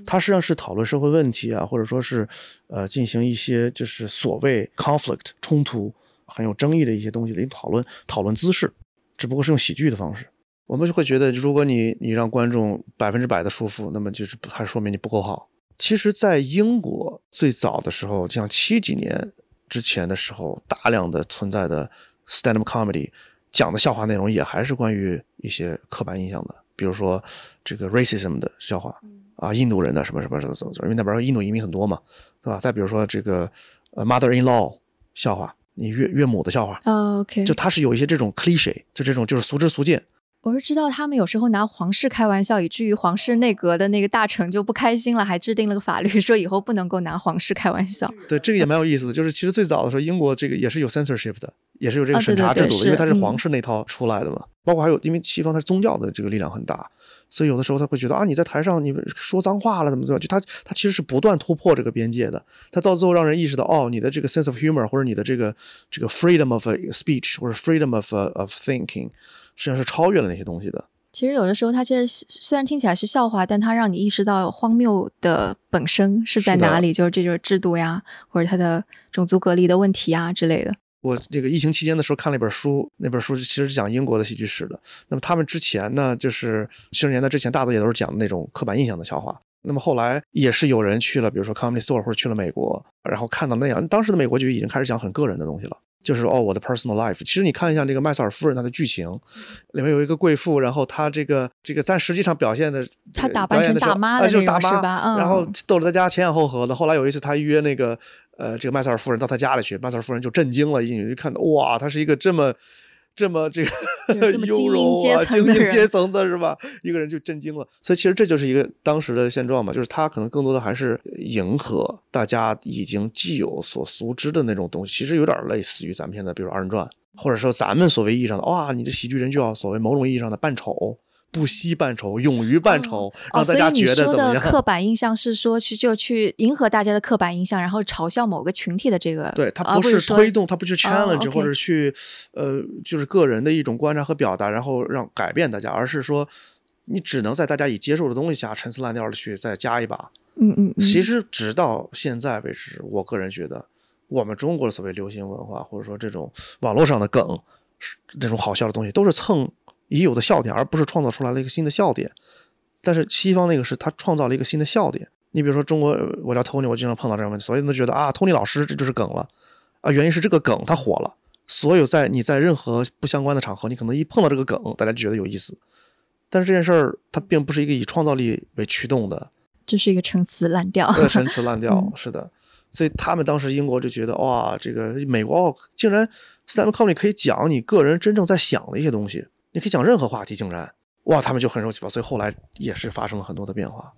它实际上是讨论社会问题啊，或者说是，呃，进行一些就是所谓 conflict 冲突很有争议的一些东西的一讨论，讨论姿势，只不过是用喜剧的方式。我们就会觉得，如果你你让观众百分之百的舒服，那么就是还说明你不够好。其实，在英国最早的时候，像七几年之前的时候，大量的存在的 stand up comedy 讲的笑话内容也还是关于一些刻板印象的，比如说这个 racism 的笑话。啊，印度人的什么什么什么什么，因为那边印度移民很多嘛，对吧？再比如说这个呃，mother-in-law 笑话，你岳岳母的笑话，OK，就他是有一些这种 cliche，就这种就是俗之俗见。我是知道他们有时候拿皇室开玩笑，以至于皇室内阁的那个大臣就不开心了，还制定了个法律，说以后不能够拿皇室开玩笑。对，这个也蛮有意思的，就是其实最早的时候，英国这个也是有 censorship 的，也是有这个审查制度的，因为它是皇室那套出来的嘛。包括还有，因为西方它宗教的这个力量很大。所以有的时候他会觉得啊，你在台上你说脏话了怎么怎么，就他他其实是不断突破这个边界的，他到最后让人意识到哦，你的这个 sense of humor 或者你的这个这个 freedom of speech 或者 freedom of of thinking，实际上是超越了那些东西的。其实有的时候他其实虽然听起来是笑话，但他让你意识到荒谬的本身是在哪里，就是这就是制度呀，或者他的种族隔离的问题呀之类的。我这个疫情期间的时候看了一本书，那本书其实是讲英国的喜剧史的。那么他们之前呢，就是七十年代之前，大多也都是讲那种刻板印象的笑话。那么后来也是有人去了，比如说 Comedy Store 或者去了美国，然后看到那样，当时的美国就已经开始讲很个人的东西了。就是哦，我的 personal life。其实你看一下这个麦瑟尔夫人她的剧情，里面有一个贵妇，然后她这个这个，但实际上表现的她打扮成大妈的就是大妈，吧？然后逗着大家前仰后合的。后来有一次她约那个呃这个麦瑟尔夫人到她家里去，麦瑟尔夫人就震惊了，一进去就看到哇，她是一个这么。这么这个 优柔啊，精英阶层的是吧？一个人就震惊了。所以其实这就是一个当时的现状嘛，就是他可能更多的还是迎合大家已经既有所熟知的那种东西，其实有点类似于咱们现在比如二人转，或者说咱们所谓意义上的哇，你的喜剧人就要所谓某种意义上的扮丑。不惜扮丑，勇于扮丑，让大家觉得怎么样？所以你说的刻板印象是说去就去迎合大家的刻板印象，然后嘲笑某个群体的这个。对他不是推动，他不去 challenge 或者去呃，就是个人的一种观察和表达，然后让改变大家，而是说你只能在大家已接受的东西下陈词滥调的去再加一把。嗯嗯。其实直到现在为止，我个人觉得，我们中国的所谓流行文化，或者说这种网络上的梗，这种好笑的东西，都是蹭。已有的笑点，而不是创造出来了一个新的笑点。但是西方那个是他创造了一个新的笑点。你比如说中国，我叫 Tony，我经常碰到这种问题，所有人都觉得啊，Tony 老师这就是梗了啊。原因是这个梗他火了，所有在你在任何不相关的场合，你可能一碰到这个梗，大家就觉得有意思。但是这件事儿它并不是一个以创造力为驱动的，这是一个陈词滥调。对，陈词滥 调是的。所以他们当时英国就觉得哇，这个美国竟然 stand comedy 可以讲你个人真正在想的一些东西。你可以讲任何话题，竟然哇，他们就很受启发，所以后来也是发生了很多的变化。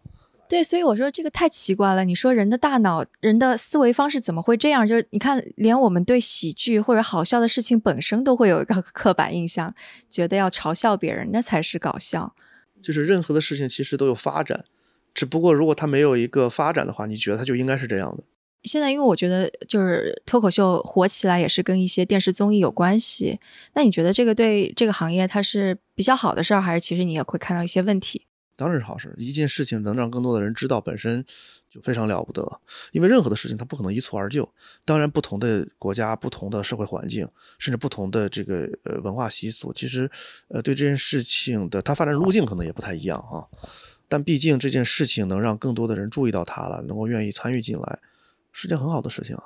对，所以我说这个太奇怪了。你说人的大脑、人的思维方式怎么会这样？就是你看，连我们对喜剧或者好笑的事情本身都会有一个刻板印象，觉得要嘲笑别人那才是搞笑。就是任何的事情其实都有发展，只不过如果它没有一个发展的话，你觉得它就应该是这样的。现在，因为我觉得就是脱口秀火起来也是跟一些电视综艺有关系。那你觉得这个对这个行业它是比较好的事儿，还是其实你也会看到一些问题？当然是好事。一件事情能让更多的人知道，本身就非常了不得。因为任何的事情它不可能一蹴而就。当然，不同的国家、不同的社会环境，甚至不同的这个呃文化习俗，其实呃对这件事情的它发展路径可能也不太一样啊。但毕竟这件事情能让更多的人注意到它了，能够愿意参与进来。是件很好的事情啊。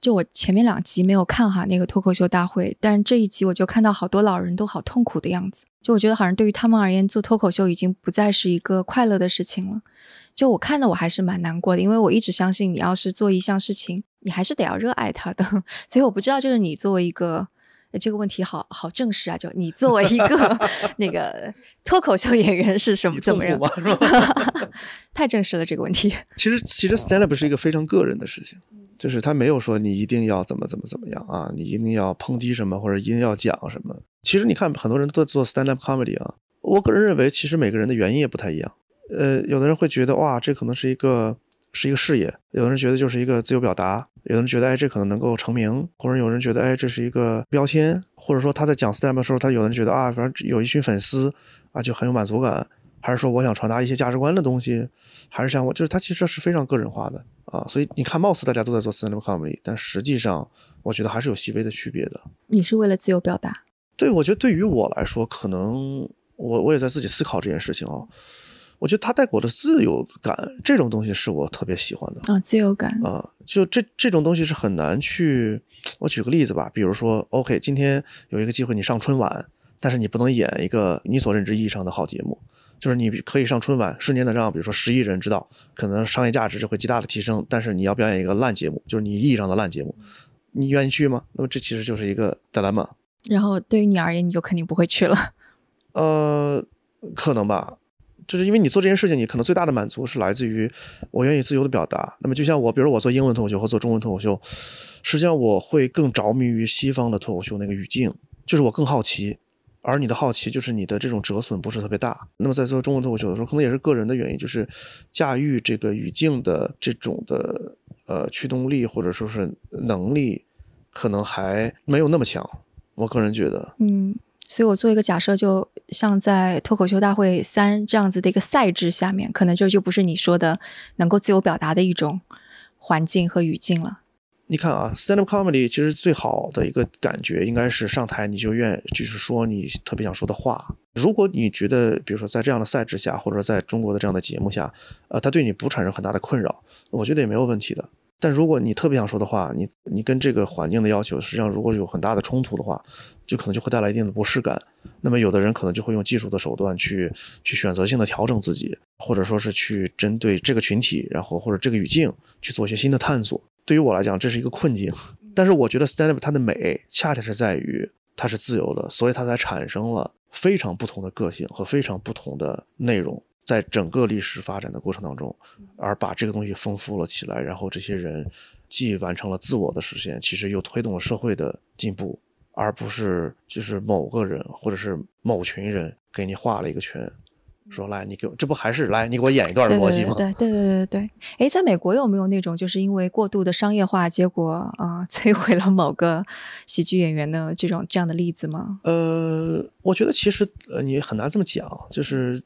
就我前面两集没有看哈那个脱口秀大会，但这一集我就看到好多老人都好痛苦的样子。就我觉得好像对于他们而言，做脱口秀已经不再是一个快乐的事情了。就我看的我还是蛮难过的，因为我一直相信你要是做一项事情，你还是得要热爱它的。所以我不知道，就是你作为一个。这个问题好好正式啊！就你作为一个 那个脱口秀演员是什么怎么样？太正式了这个问题。其实其实 stand up 是一个非常个人的事情，就是他没有说你一定要怎么怎么怎么样啊，你一定要抨击什么或者一定要讲什么。其实你看很多人都在做 stand up comedy 啊，我个人认为其实每个人的原因也不太一样。呃，有的人会觉得哇，这可能是一个是一个事业；有的人觉得就是一个自由表达。有的人觉得，哎，这可能能够成名，或者有人觉得，哎，这是一个标签，或者说他在讲 stand up 的时候，他有人觉得啊，反正有一群粉丝啊，就很有满足感，还是说我想传达一些价值观的东西，还是像我，就是他其实是非常个人化的啊。所以你看，貌似大家都在做 stand up comedy，但实际上，我觉得还是有细微的区别的。你是为了自由表达？对，我觉得对于我来说，可能我我也在自己思考这件事情啊。我觉得他带给我的自由感，这种东西是我特别喜欢的啊，自由感啊，就这这种东西是很难去。我举个例子吧，比如说，OK，今天有一个机会你上春晚，但是你不能演一个你所认知意义上的好节目，就是你可以上春晚，瞬间的让比如说十亿人知道，可能商业价值就会极大的提升，但是你要表演一个烂节目，就是你意义上的烂节目，你愿意去吗？那么这其实就是一个德莱玛。然后对于你而言，你就肯定不会去了。呃，可能吧。就是因为你做这件事情，你可能最大的满足是来自于我愿意自由的表达。那么就像我，比如我做英文脱口秀和做中文脱口秀，实际上我会更着迷于西方的脱口秀那个语境，就是我更好奇。而你的好奇就是你的这种折损不是特别大。那么在做中文脱口秀的时候，可能也是个人的原因，就是驾驭这个语境的这种的呃驱动力或者说是能力，可能还没有那么强。我个人觉得，嗯。所以我做一个假设，就像在脱口秀大会三这样子的一个赛制下面，可能这就不是你说的能够自由表达的一种环境和语境了。你看啊，stand up comedy 其实最好的一个感觉应该是上台你就愿就是说你特别想说的话。如果你觉得，比如说在这样的赛制下，或者在中国的这样的节目下，呃，它对你不产生很大的困扰，我觉得也没有问题的。但如果你特别想说的话，你你跟这个环境的要求，实际上如果有很大的冲突的话，就可能就会带来一定的不适感。那么有的人可能就会用技术的手段去去选择性的调整自己，或者说是去针对这个群体，然后或者这个语境去做一些新的探索。对于我来讲，这是一个困境。但是我觉得 stand up 它的美，恰恰是在于它是自由的，所以它才产生了非常不同的个性和非常不同的内容。在整个历史发展的过程当中，而把这个东西丰富了起来，然后这些人既完成了自我的实现，其实又推动了社会的进步，而不是就是某个人或者是某群人给你画了一个圈，说来你给我，这不还是来你给我演一段逻辑吗？对对对对对对。哎，在美国有没有那种就是因为过度的商业化，结果啊摧毁了某个喜剧演员的这种这样的例子吗？呃，我觉得其实呃你很难这么讲，就是。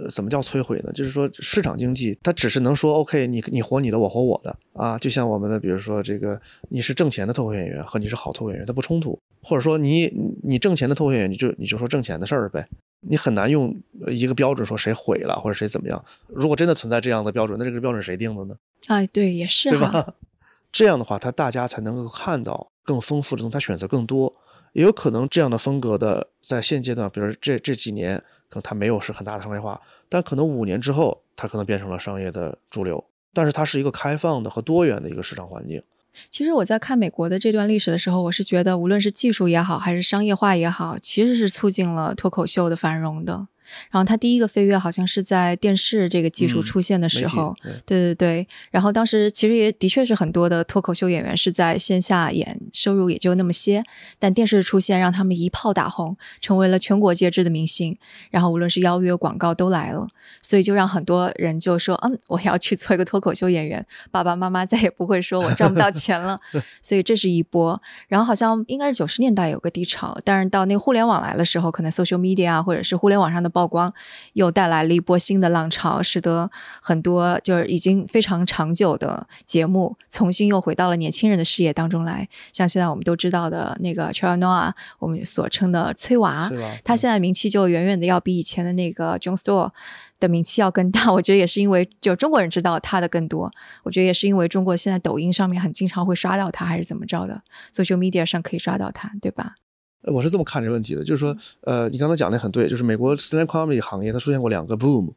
呃，怎么叫摧毁呢？就是说市场经济，它只是能说 OK，你你活你的，我活我的啊。就像我们的，比如说这个，你是挣钱的脱口演员和你是好脱口演员，它不冲突。或者说你你挣钱的脱口演员，你就你就说挣钱的事儿呗。你很难用一个标准说谁毁了或者谁怎么样。如果真的存在这样的标准，那这个标准谁定的呢？哎，对，也是，对吧？这样的话，他大家才能够看到更丰富的东西，他选择更多。也有可能这样的风格的，在现阶段，比如这这几年。可能它没有是很大的商业化，但可能五年之后，它可能变成了商业的主流。但是它是一个开放的和多元的一个市场环境。其实我在看美国的这段历史的时候，我是觉得，无论是技术也好，还是商业化也好，其实是促进了脱口秀的繁荣的。然后他第一个飞跃好像是在电视这个技术出现的时候，对对对。然后当时其实也的确是很多的脱口秀演员是在线下演，收入也就那么些。但电视出现让他们一炮打红，成为了全国皆知的明星。然后无论是邀约、广告都来了，所以就让很多人就说：“嗯，我要去做一个脱口秀演员，爸爸妈妈再也不会说我赚不到钱了。”所以这是一波。然后好像应该是九十年代有个低潮，但是到那互联网来的时候，可能 social media 啊或者是互联网上的。曝光，又带来了一波新的浪潮，使得很多就是已经非常长久的节目重新又回到了年轻人的视野当中来。像现在我们都知道的那个 Noah，我们所称的崔娃，他现在名气就远远的要比以前的那个 John Stewart 的名气要更大。我觉得也是因为就中国人知道他的更多，我觉得也是因为中国现在抖音上面很经常会刷到他，还是怎么着的，social media 上可以刷到他，对吧？呃我是这么看这个问题的，就是说，呃，你刚才讲的很对，就是美国 stand up comedy 行业它出现过两个 boom。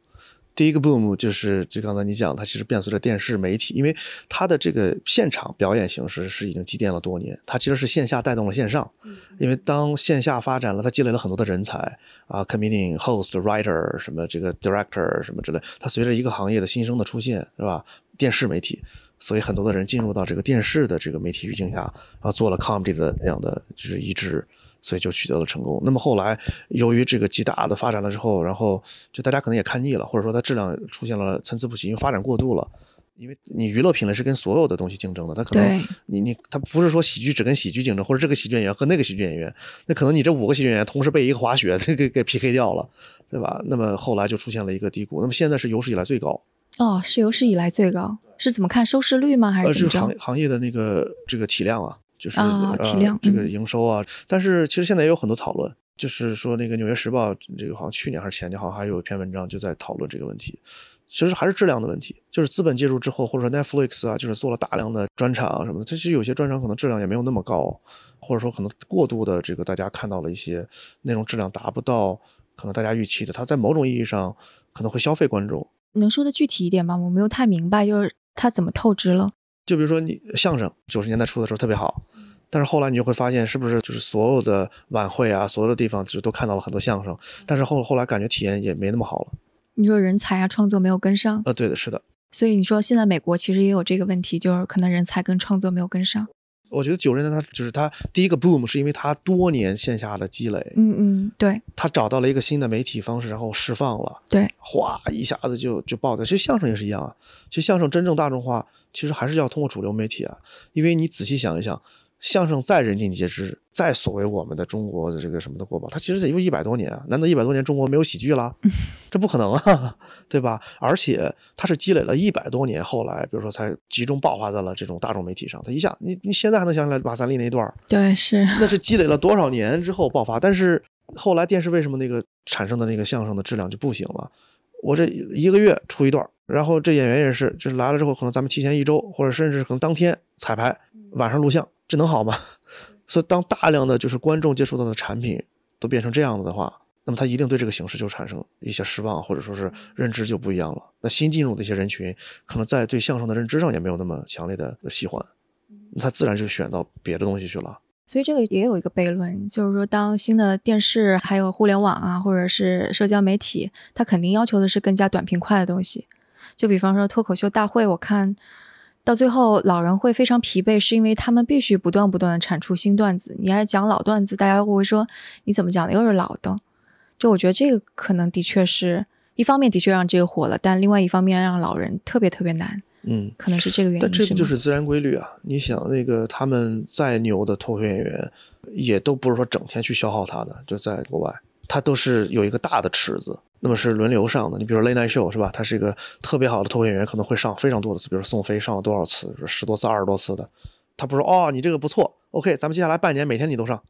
第一个 boom 就是就刚才你讲，它其实伴随着电视媒体，因为它的这个现场表演形式是已经积淀了多年，它其实是线下带动了线上。因为当线下发展了，它积累了很多的人才啊，comedian、host、writer 什么这个 director 什么之类，它随着一个行业的新生的出现，是吧？电视媒体，所以很多的人进入到这个电视的这个媒体语境下，然后做了 comedy 的这样的就是移植。所以就取得了成功。那么后来，由于这个极大的发展了之后，然后就大家可能也看腻了，或者说它质量出现了参差不齐，因为发展过度了。因为你娱乐品类是跟所有的东西竞争的，它可能你你它不是说喜剧只跟喜剧竞争，或者这个喜剧演员和那个喜剧演员，那可能你这五个喜剧演员同时被一个滑雪这个给 PK 掉了，对吧？那么后来就出现了一个低谷，那么现在是有史以来最高，哦，是有史以来最高，是怎么看收视率吗？还呃，是怎么着？这个行行业的那个这个体量啊，就是、啊体量呃、这个嗯营收啊。但是其实现在也有很多讨论，就是说那个《纽约时报》这个好像去年还是前年，好像还有一篇文章就在讨论这个问题。其实还是质量的问题，就是资本介入之后，或者说 Netflix 啊，就是做了大量的专场啊什么的，其实有些专场可能质量也没有那么高，或者说可能过度的这个大家看到了一些内容质量达不到可能大家预期的，它在某种意义上可能会消费观众。能说的具体一点吗？我没有太明白，就是它怎么透支了？就比如说你相声九十年代初的时候特别好，但是后来你就会发现，是不是就是所有的晚会啊，所有的地方就都看到了很多相声，但是后后来感觉体验也没那么好了。你说人才啊，创作没有跟上，呃，对的，是的，所以你说现在美国其实也有这个问题，就是可能人才跟创作没有跟上。我觉得九十年代它就是他第一个 boom 是因为他多年线下的积累，嗯嗯，对他找到了一个新的媒体方式，然后释放了，对，哗一下子就就爆掉。其实相声也是一样啊，其实相声真正大众化，其实还是要通过主流媒体啊，因为你仔细想一想，相声再人尽皆知，再所谓我们的中国的这个什么的国宝，它其实也就一百多年啊，难道一百多年中国没有喜剧啦？这不可能啊，对吧？而且它是积累了一百多年，后来比如说才集中爆发在了这种大众媒体上，它一下你你现在还能想起来马三立那一段儿，对是，那是 积累了多少年之后爆发，但是后来电视为什么那个产生的那个相声的质量就不行了？我这一个月出一段，然后这演员也是，就是来了之后，可能咱们提前一周，或者甚至可能当天彩排，晚上录像，这能好吗？所以当大量的就是观众接触到的产品都变成这样子的话，那么他一定对这个形式就产生一些失望，或者说是认知就不一样了。那新进入的一些人群，可能在对相声的认知上也没有那么强烈的喜欢，他自然就选到别的东西去了。所以这个也有一个悖论，就是说，当新的电视还有互联网啊，或者是社交媒体，它肯定要求的是更加短平快的东西。就比方说脱口秀大会，我看到最后老人会非常疲惫，是因为他们必须不断不断的产出新段子。你还讲老段子，大家会不会说你怎么讲的又是老的？就我觉得这个可能的确是一方面的确让这个火了，但另外一方面让老人特别特别难，嗯，可能是这个原因。但这个就是自然规律啊！你想，那个他们再牛的脱口秀演员，也都不是说整天去消耗他的，就在国外，他都是有一个大的池子，那么是轮流上的。你比如说 Late Night Show 是吧？他是一个特别好的脱口秀演员，可能会上非常多的次，比如说宋飞上了多少次，十多次、二十多次的。他不是说哦，你这个不错，OK，咱们接下来半年每天你都上，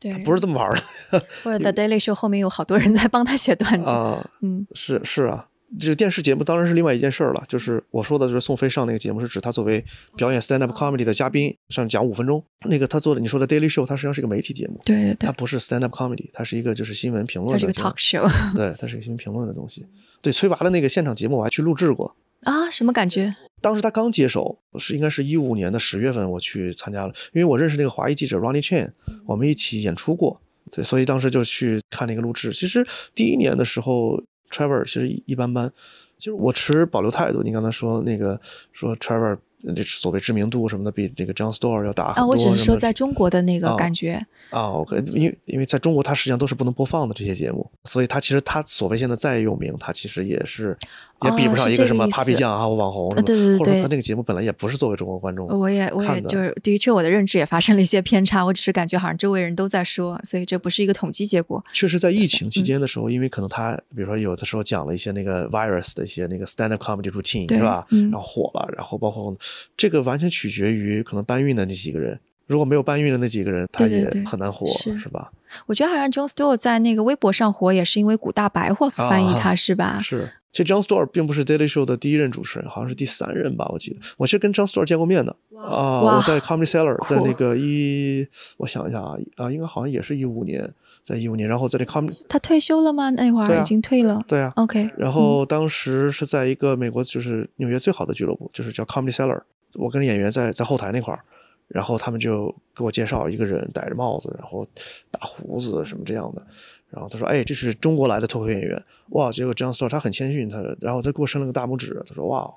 对，不是这么玩的或者 The Daily Show 后面有好多人在帮他写段子，啊。嗯，是是啊，这个电视节目当然是另外一件事儿了。就是我说的，就是宋飞上那个节目，是指他作为表演 stand up comedy 的嘉宾上讲五分钟。那个他做的你说的 Daily Show，它实际上是一个媒体节目，对对对它，不是 stand up comedy，它是一个就是新闻评论的它是个。talk show 对，它是一个新闻评论的东西。对，崔娃的那个现场节目我还去录制过。啊，什么感觉？当时他刚接手，是应该是一五年的十月份，我去参加了，因为我认识那个华裔记者 Ronnie Chan，我们一起演出过，对，所以当时就去看那个录制。其实第一年的时候，Trevor 其实一般般，就是我持保留态度。你刚才说那个说 Trevor 这所谓知名度什么的比这个 John Stewart 要大很多。啊，我只是说在中国的那个啊感觉。啊，OK，因为因为在中国它实际上都是不能播放的这些节目，所以它其实它所谓现在再有名，它其实也是也比不上一个什么 Papi 酱啊、网红什么，对对对或者说对它那个节目本来也不是作为中国观众我也我也就是的确我的认知也发生了一些偏差，我只是感觉好像周围人都在说，所以这不是一个统计结果。确实，在疫情嗯期间的时候，因为可能他，比如说有的时候讲了一些那个 virus 的一些那个 stand up comedy routine 对是吧？嗯然后火了，然后包括这个完全取决于可能搬运的那几个人，如果没有搬运的那几个人，他也对对对很难火，是是吧？我觉得好像 John Stewart 在那个微博上火，也是因为古大白话翻译啊 他是吧？是。其实 John Stewart 并不是 Daily Show 的第一任主持人，好像是第三任吧，我记得。我是跟 John Stewart 见过面的啊，我在 Comedy Cellar，在那个一，我想一下啊，啊，应该好像也是一五年，在一五年，然后在这 Comedy，他退休了吗？那会儿已经退了。对啊，OK，然后当时是在一个美国，就是纽约最好的俱乐部，就是叫 Comedy Cellar。我跟演员在在后台那块儿，然后他们就给我介绍一个人戴着帽子，然后大胡子什么这样的。然后他说：“哎，这是中国来的脱口演员。”哇，结果 John Stewart 他很谦逊，他然后他给我伸了个大拇指，他说：“哇。”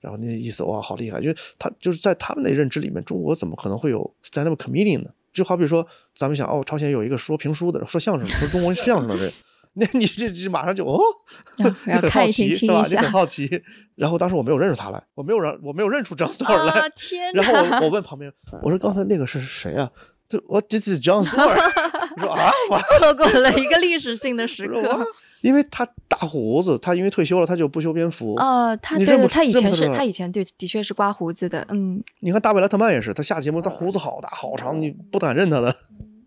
然后那意思哇，好厉害！因为他就是在他们的认知里面，中国怎么可能会有 stand up comedian 呢？就好比说，咱们想哦，朝鲜有一个说评书的，说相声的，说中文相声的人，那你这这马上就哦，要你很好奇是吧？你很。好奇。然后当时我没有认出他来，我没有让我没有认出 John Stewart 来。啊天哪！然后我我问旁边，我说刚才那个是谁啊？他说我 This is John Stewart。我说啊，我错过了一个历史性的时刻。因为他大胡子，他因为退休了，他就不修边幅。哦，他对对，他以前是他以前对的确是刮胡子的，嗯，你看大卫莱特曼也是，他下节目他胡子好大好长，你不敢认他的。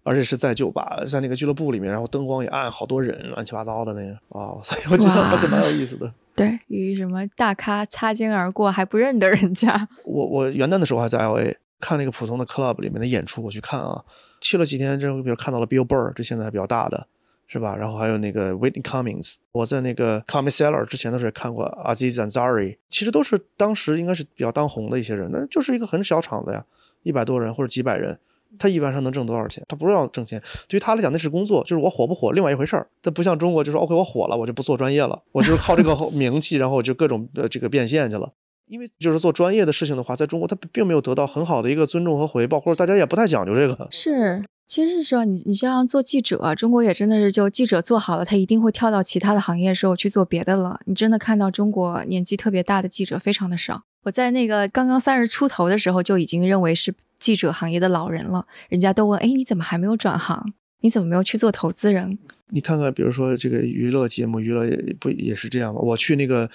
而且是在酒吧，在那个俱乐部里面，然后灯光也暗，好多人，乱七八糟的那个啊，所以我觉得还是蛮有意思的。对，与什么大咖擦肩而过还不认得人家，我我元旦的时候还在 L A 看那个普通的 club 里面的演出，我去看啊，去了几天之后，比如看到了 Bill Burr，这现在还比较大的，是吧？然后还有那个 Whitney Cummings，我在那个 Comedy Cellar 之前的时候也看过 Aziz Ansari，其实都是当时应该是比较当红的一些人，那就是一个很小场子呀，一百多人或者几百人。他一晚上能挣多少钱？他不是要挣钱，对于他来讲那是工作，就是我火不火另外一回事儿。他不像中国，就是 OK 我火了，我就不做专业了，我就是靠这个 名气，然后我就各种呃这个变现去了。因为就是做专业的事情的话，在中国他并没有得到很好的一个尊重和回报，或者大家也不太讲究这个。是。其实是说你，你就像做记者，中国也真的是就记者做好了，他一定会跳到其他的行业时候去做别的了。你真的看到中国年纪特别大的记者非常的少。我在那个刚刚三十出头的时候就已经认为是记者行业的老人了，人家都问，哎，你怎么还没有转行？你怎么没有去做投资人？你看看，比如说这个娱乐节目，娱乐也不也是这样吗？我去那个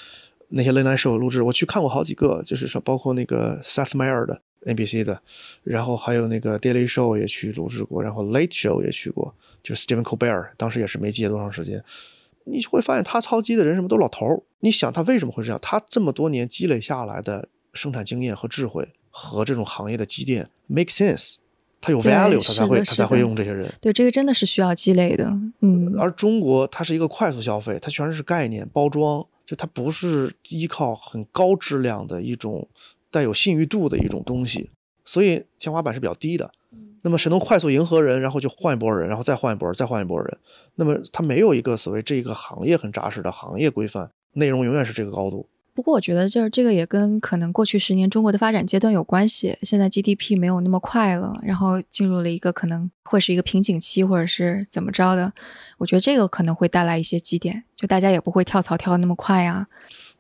那些 late show 录制，我去看过好几个，就是说包括那个 Seth Meyer 的 NBC 的，然后还有那个 Daily Show 也去录制过，然后 Late Show 也去过，就是 Stephen Colbert，当时也是没接多长时间。你会发现他操机的人什么都老头儿，你想他为什么会这样？他这么多年积累下来的生产经验和智慧和这种行业的积淀 make sense，他有 value，他才会他才会用这些人。对，这个真的是需要积累的。嗯，而中国它是一个快速消费，它全是概念包装，就它不是依靠很高质量的一种带有信誉度的一种东西，所以天花板是比较低的。那么谁能快速迎合人，然后就换一波人，然后再换一波人，再换一波人？那么它没有一个所谓这一个行业很扎实的行业规范，内容永远是这个高度。不过我觉得就是这个也跟可能过去十年中国的发展阶段有关系。现在 GDP 没有那么快了，然后进入了一个可能会是一个瓶颈期，或者是怎么着的。我觉得这个可能会带来一些基点，就大家也不会跳槽跳得那么快啊。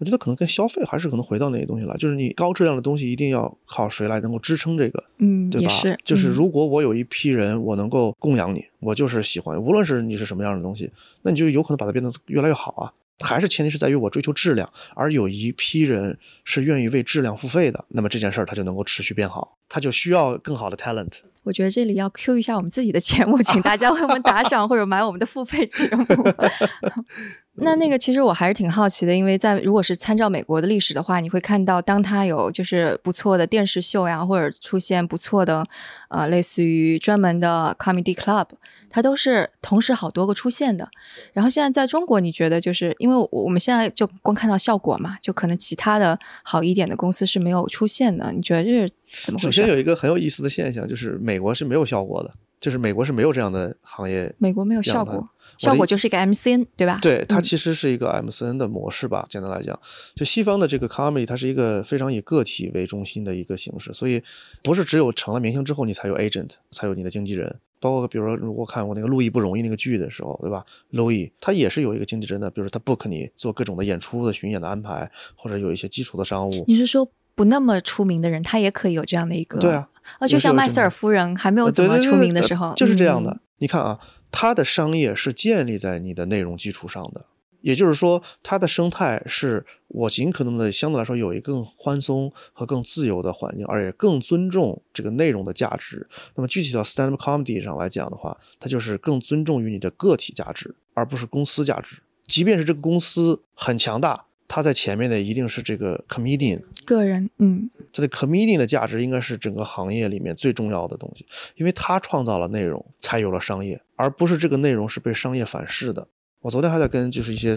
我觉得可能跟消费还是可能回到那些东西了，就是你高质量的东西一定要靠谁来能够支撑这个，嗯，对吧？也是，就是嗯如果我有一批人，我能够供养你，我就是喜欢，无论是你是什么样的东西，那你就有可能把它变得越来越好啊。还是前提是在于我追求质量，而有一批人是愿意为质量付费的，那么这件事儿它就能够持续变好，它就需要更好的 talent。我觉得这里要 Q 一下我们自己的节目，请大家为我们打赏或者买我们的付费节目。那那个其实我还是挺好奇的，因为在如果是参照美国的历史的话，你会看到当它有就是不错的电视秀呀，或者出现不错的呃类似于专门的 comedy club，它都是同时好多个出现的。然后现在在中国，你觉得就是因为我我们现在就光看到效果嘛，就可能其他的好一点的公司是没有出现的。你觉得这是怎么回事？首先有一个很有意思的现象，就是美国是没有效果的，就是美国是没有这样的行业。美国没有效果，效果就是一个 MCN，对吧？对，它嗯其实是一个 MCN 的模式吧，简单来讲，就西方的这个 comedy，它是一个非常以个体为中心的一个形式，所以不是只有成了明星之后你才有 agent，才有你的经纪人。包括比如说，如果看过那个《路易不容易》那个剧的时候，对吧？路易他也是有一个经纪人的，比如说他 book 你做各种的演出的巡演的安排，或者有一些基础的商务。你是说不那么出名的人，他也可以有这样的一个？对啊，哦，就像麦瑟尔夫人还没有呃怎么出名的时候，就是这样的。嗯你看啊，它的商业是建立在你的内容基础上的，也就是说，它的生态是我尽可能的相对来说有一个更宽松和更自由的环境，而且更尊重这个内容的价值。那么具体到 stand up comedy 上来讲的话，它就是更尊重于你的个体价值，而不是公司价值。即便是这个公司很强大，它在前面的一定是这个 comedian，个人，嗯，他的 comedian 的价值应该是整个行业里面最重要的东西，因为他创造了内容，才有了商业，而不是这个内容是被商业反噬的。我昨天还在跟就是一些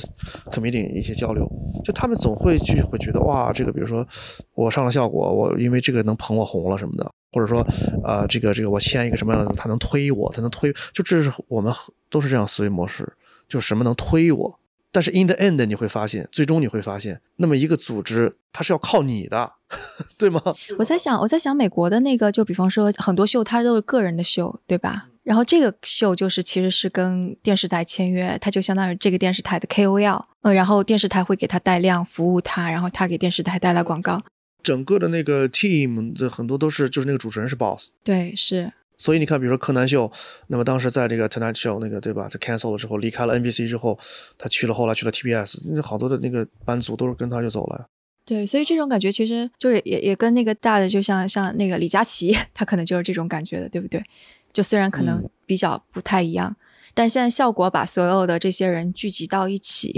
comedian 一些交流，就他们总会去会觉得哇，这个比如说我上了效果，我因为这个能捧我红了什么的，或者说呃这个这个我签一个什么样的，他能推我，他能推，就这是我们都是这样思维模式，就什么能推我。但是 in the end 你会发现，最终你会发现，那么一个组织它是要靠你的，对吗？我在想，我在想美国的那个，就比方说很多秀，它都是个人的秀，对吧？然后这个秀就是其实是跟电视台签约，它就相当于这个电视台的 KOL，呃，然后电视台会给他带量，服务他，然后他给电视台带来广告。整个的那个 team 的很多都是就是那个主持人是 boss，对，是，所以你看，比如说柯南秀，那么当时在这个 Tonight Show 那个对吧，他 cancel 了之后，离开了 NBC 之后，他去了后来去了 TBS，那好多的那个班组都是跟他就走了。对，所以这种感觉其实就是也也跟那个大的，就像像那个李佳琦，他可能就是这种感觉的，对不对？就虽然可能嗯比较不太一样，但现在效果把所有的这些人聚集到一起，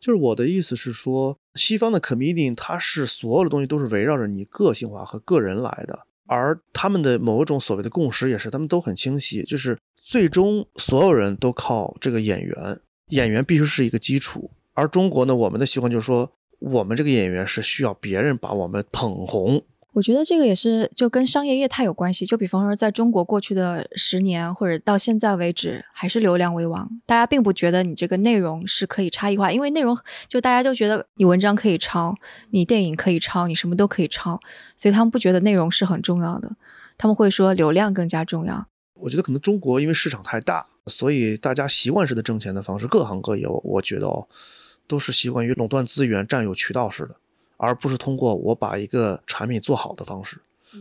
就是我的意思是说，西方的 comedian 它是所有的东西都是围绕着你个性化和个人来的，而他们的某一种所谓的共识也是，他们都很清晰，就是最终所有人都靠这个演员，演员必须是一个基础。而中国呢，我们的习惯就是说，我们这个演员是需要别人把我们捧红，我觉得这个也是就跟商业业态有关系。就比方说，在中国过去的十年或者到现在为止，还是流量为王，大家并不觉得你这个内容是可以差异化，因为内容就大家都觉得你文章可以抄，你电影可以抄，你什么都可以抄，所以他们不觉得内容是很重要的，他们会说流量更加重要。我觉得可能中国因为市场太大，所以大家习惯式的挣钱的方式，各行各业，我觉得哦，都是习惯于垄断资源、占有渠道式的，而不是通过我把一个产品做好的方式。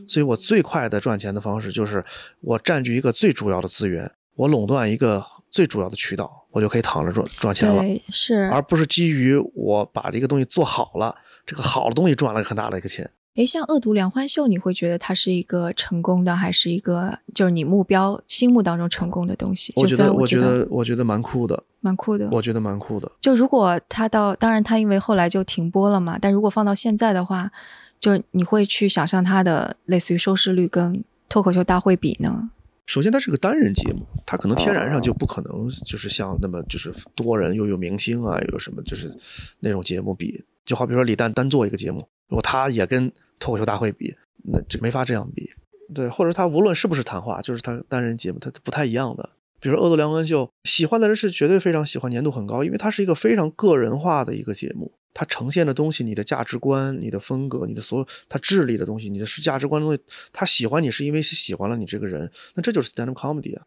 所以我最快的赚钱的方式就是我占据一个最主要的资源，我垄断一个最主要的渠道，我就可以躺着赚赚钱了，是。而不是基于我把这个东西做好了，这个好的东西赚了很大的一个钱。诶，像《恶毒两欢秀》，你会觉得它是一个成功的，还是一个就是你目标心目当中成功的东西？我觉得，我觉得，我觉得蛮酷的，蛮酷的。我觉得蛮酷的。就如果他到，当然他因为后来就停播了嘛，但如果放到现在的话，就你会去想象他的类似于收视率跟脱口秀大会比呢？首先，它是个单人节目，它可能天然上就不可能就是像那么就是多人又有明星啊，又有什么就是那种节目比。就好比说李诞单做一个节目，如果他也跟脱口秀大会比，那这没法这样比。对，或者他无论是不是谈话，就是他单人节目，他不太一样的。比如《恶毒梁文秀》，喜欢的人是绝对非常喜欢，粘度很高，因为它是一个非常个人化的一个节目。它呈现的东西，你的价值观、你的风格、你的所有它智力的东西，你的是价值观的东西，他喜欢你是因为是喜欢了你这个人，那这就是 stand up comedy 啊。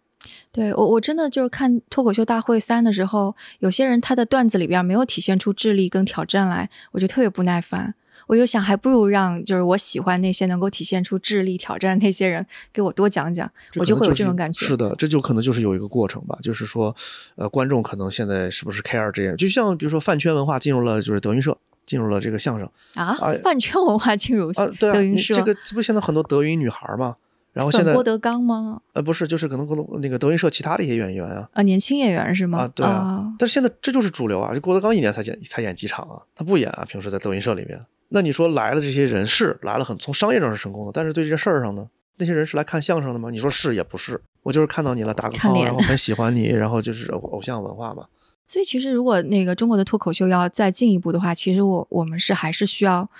对我，我真的就是看脱口秀大会三的时候，有些人他的段子里边没有体现出智力跟挑战来，我就特别不耐烦。我就想，还不如让就是我喜欢那些能够体现出智力挑战那些人给我多讲讲，我就会有这种感觉。是的，这就可能就是有一个过程吧，就是说，呃，观众可能现在是不是 care 这样？就像比如说饭圈文化进入了就是德云社，进入了这个相声啊哎，饭圈文化进入啊，对啊，德云社，这个这不现在很多德云女孩嘛？然后现在郭德纲吗？呃不是，就是可能可能那个德云社其他的一些演员啊。啊，年轻演员是吗？啊，对啊，但是现在这就是主流啊！这郭德纲一年才演才演几场啊，他不演啊，平时在德云社里面。那你说来了这些人是来了很从商业上是成功的，但是对这些事儿上呢，那些人是来看相声的吗？你说是也不是，我就是看到你了打个看 call，然后很喜欢你，然后就是偶偶像文化嘛。所以其实如果那个中国的脱口秀要再进一步的话，其实我我们是还是需要，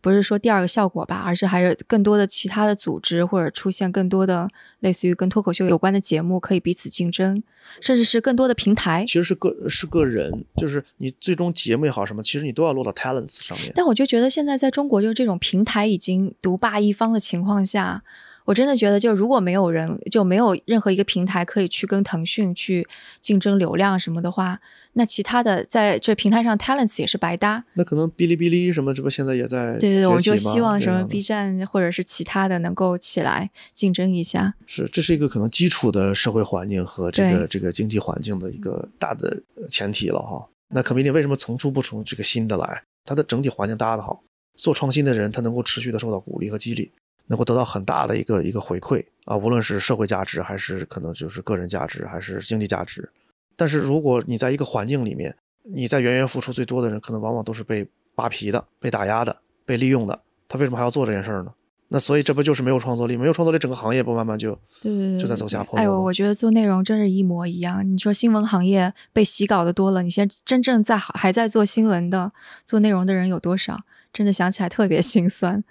不是说第二个效果吧，而是还是更多的其他的组织或者出现更多的类似于跟脱口秀有关的节目，可以彼此竞争，甚至是更多的平台。其实是个是个人，就是你最终节目也好什么，其实你都要落到 talents 上面。但我就觉得现在在中国，就是这种平台已经独霸一方的情况下。我真的觉得，就如果没有人，就没有任何一个平台可以去跟腾讯去竞争流量什么的话，那其他的在这平台上 talents 也是白搭。那可能哔哩哔哩什么，这不现在也在对对对，我就希望什么 B 站或者是其他的能够起来竞争一下。是，这是一个可能基础的社会环境和这个这个经济环境的一个大的呃前提了哈。那可比你为什么层出不穷这个新的来？它的整体环境搭得好，做创新的人他能够持续的受到鼓励和激励，能够得到很大的一个一个回馈啊，无论是社会价值还是可能就是个人价值还是经济价值。但是如果你在一个环境里面，你在源源付出最多的人，可能往往都是被扒皮的、被打压的、被利用的。他为什么还要做这件事儿呢？那所以这不就是没有创作力？没有创作力，整个行业不慢慢就对对对，就在走下坡路哎呦，我觉得做内容真是一模一样。你说新闻行业被洗稿的多了，你现在真正在还在做新闻的、做内容的人有多少？真的想起来特别心酸。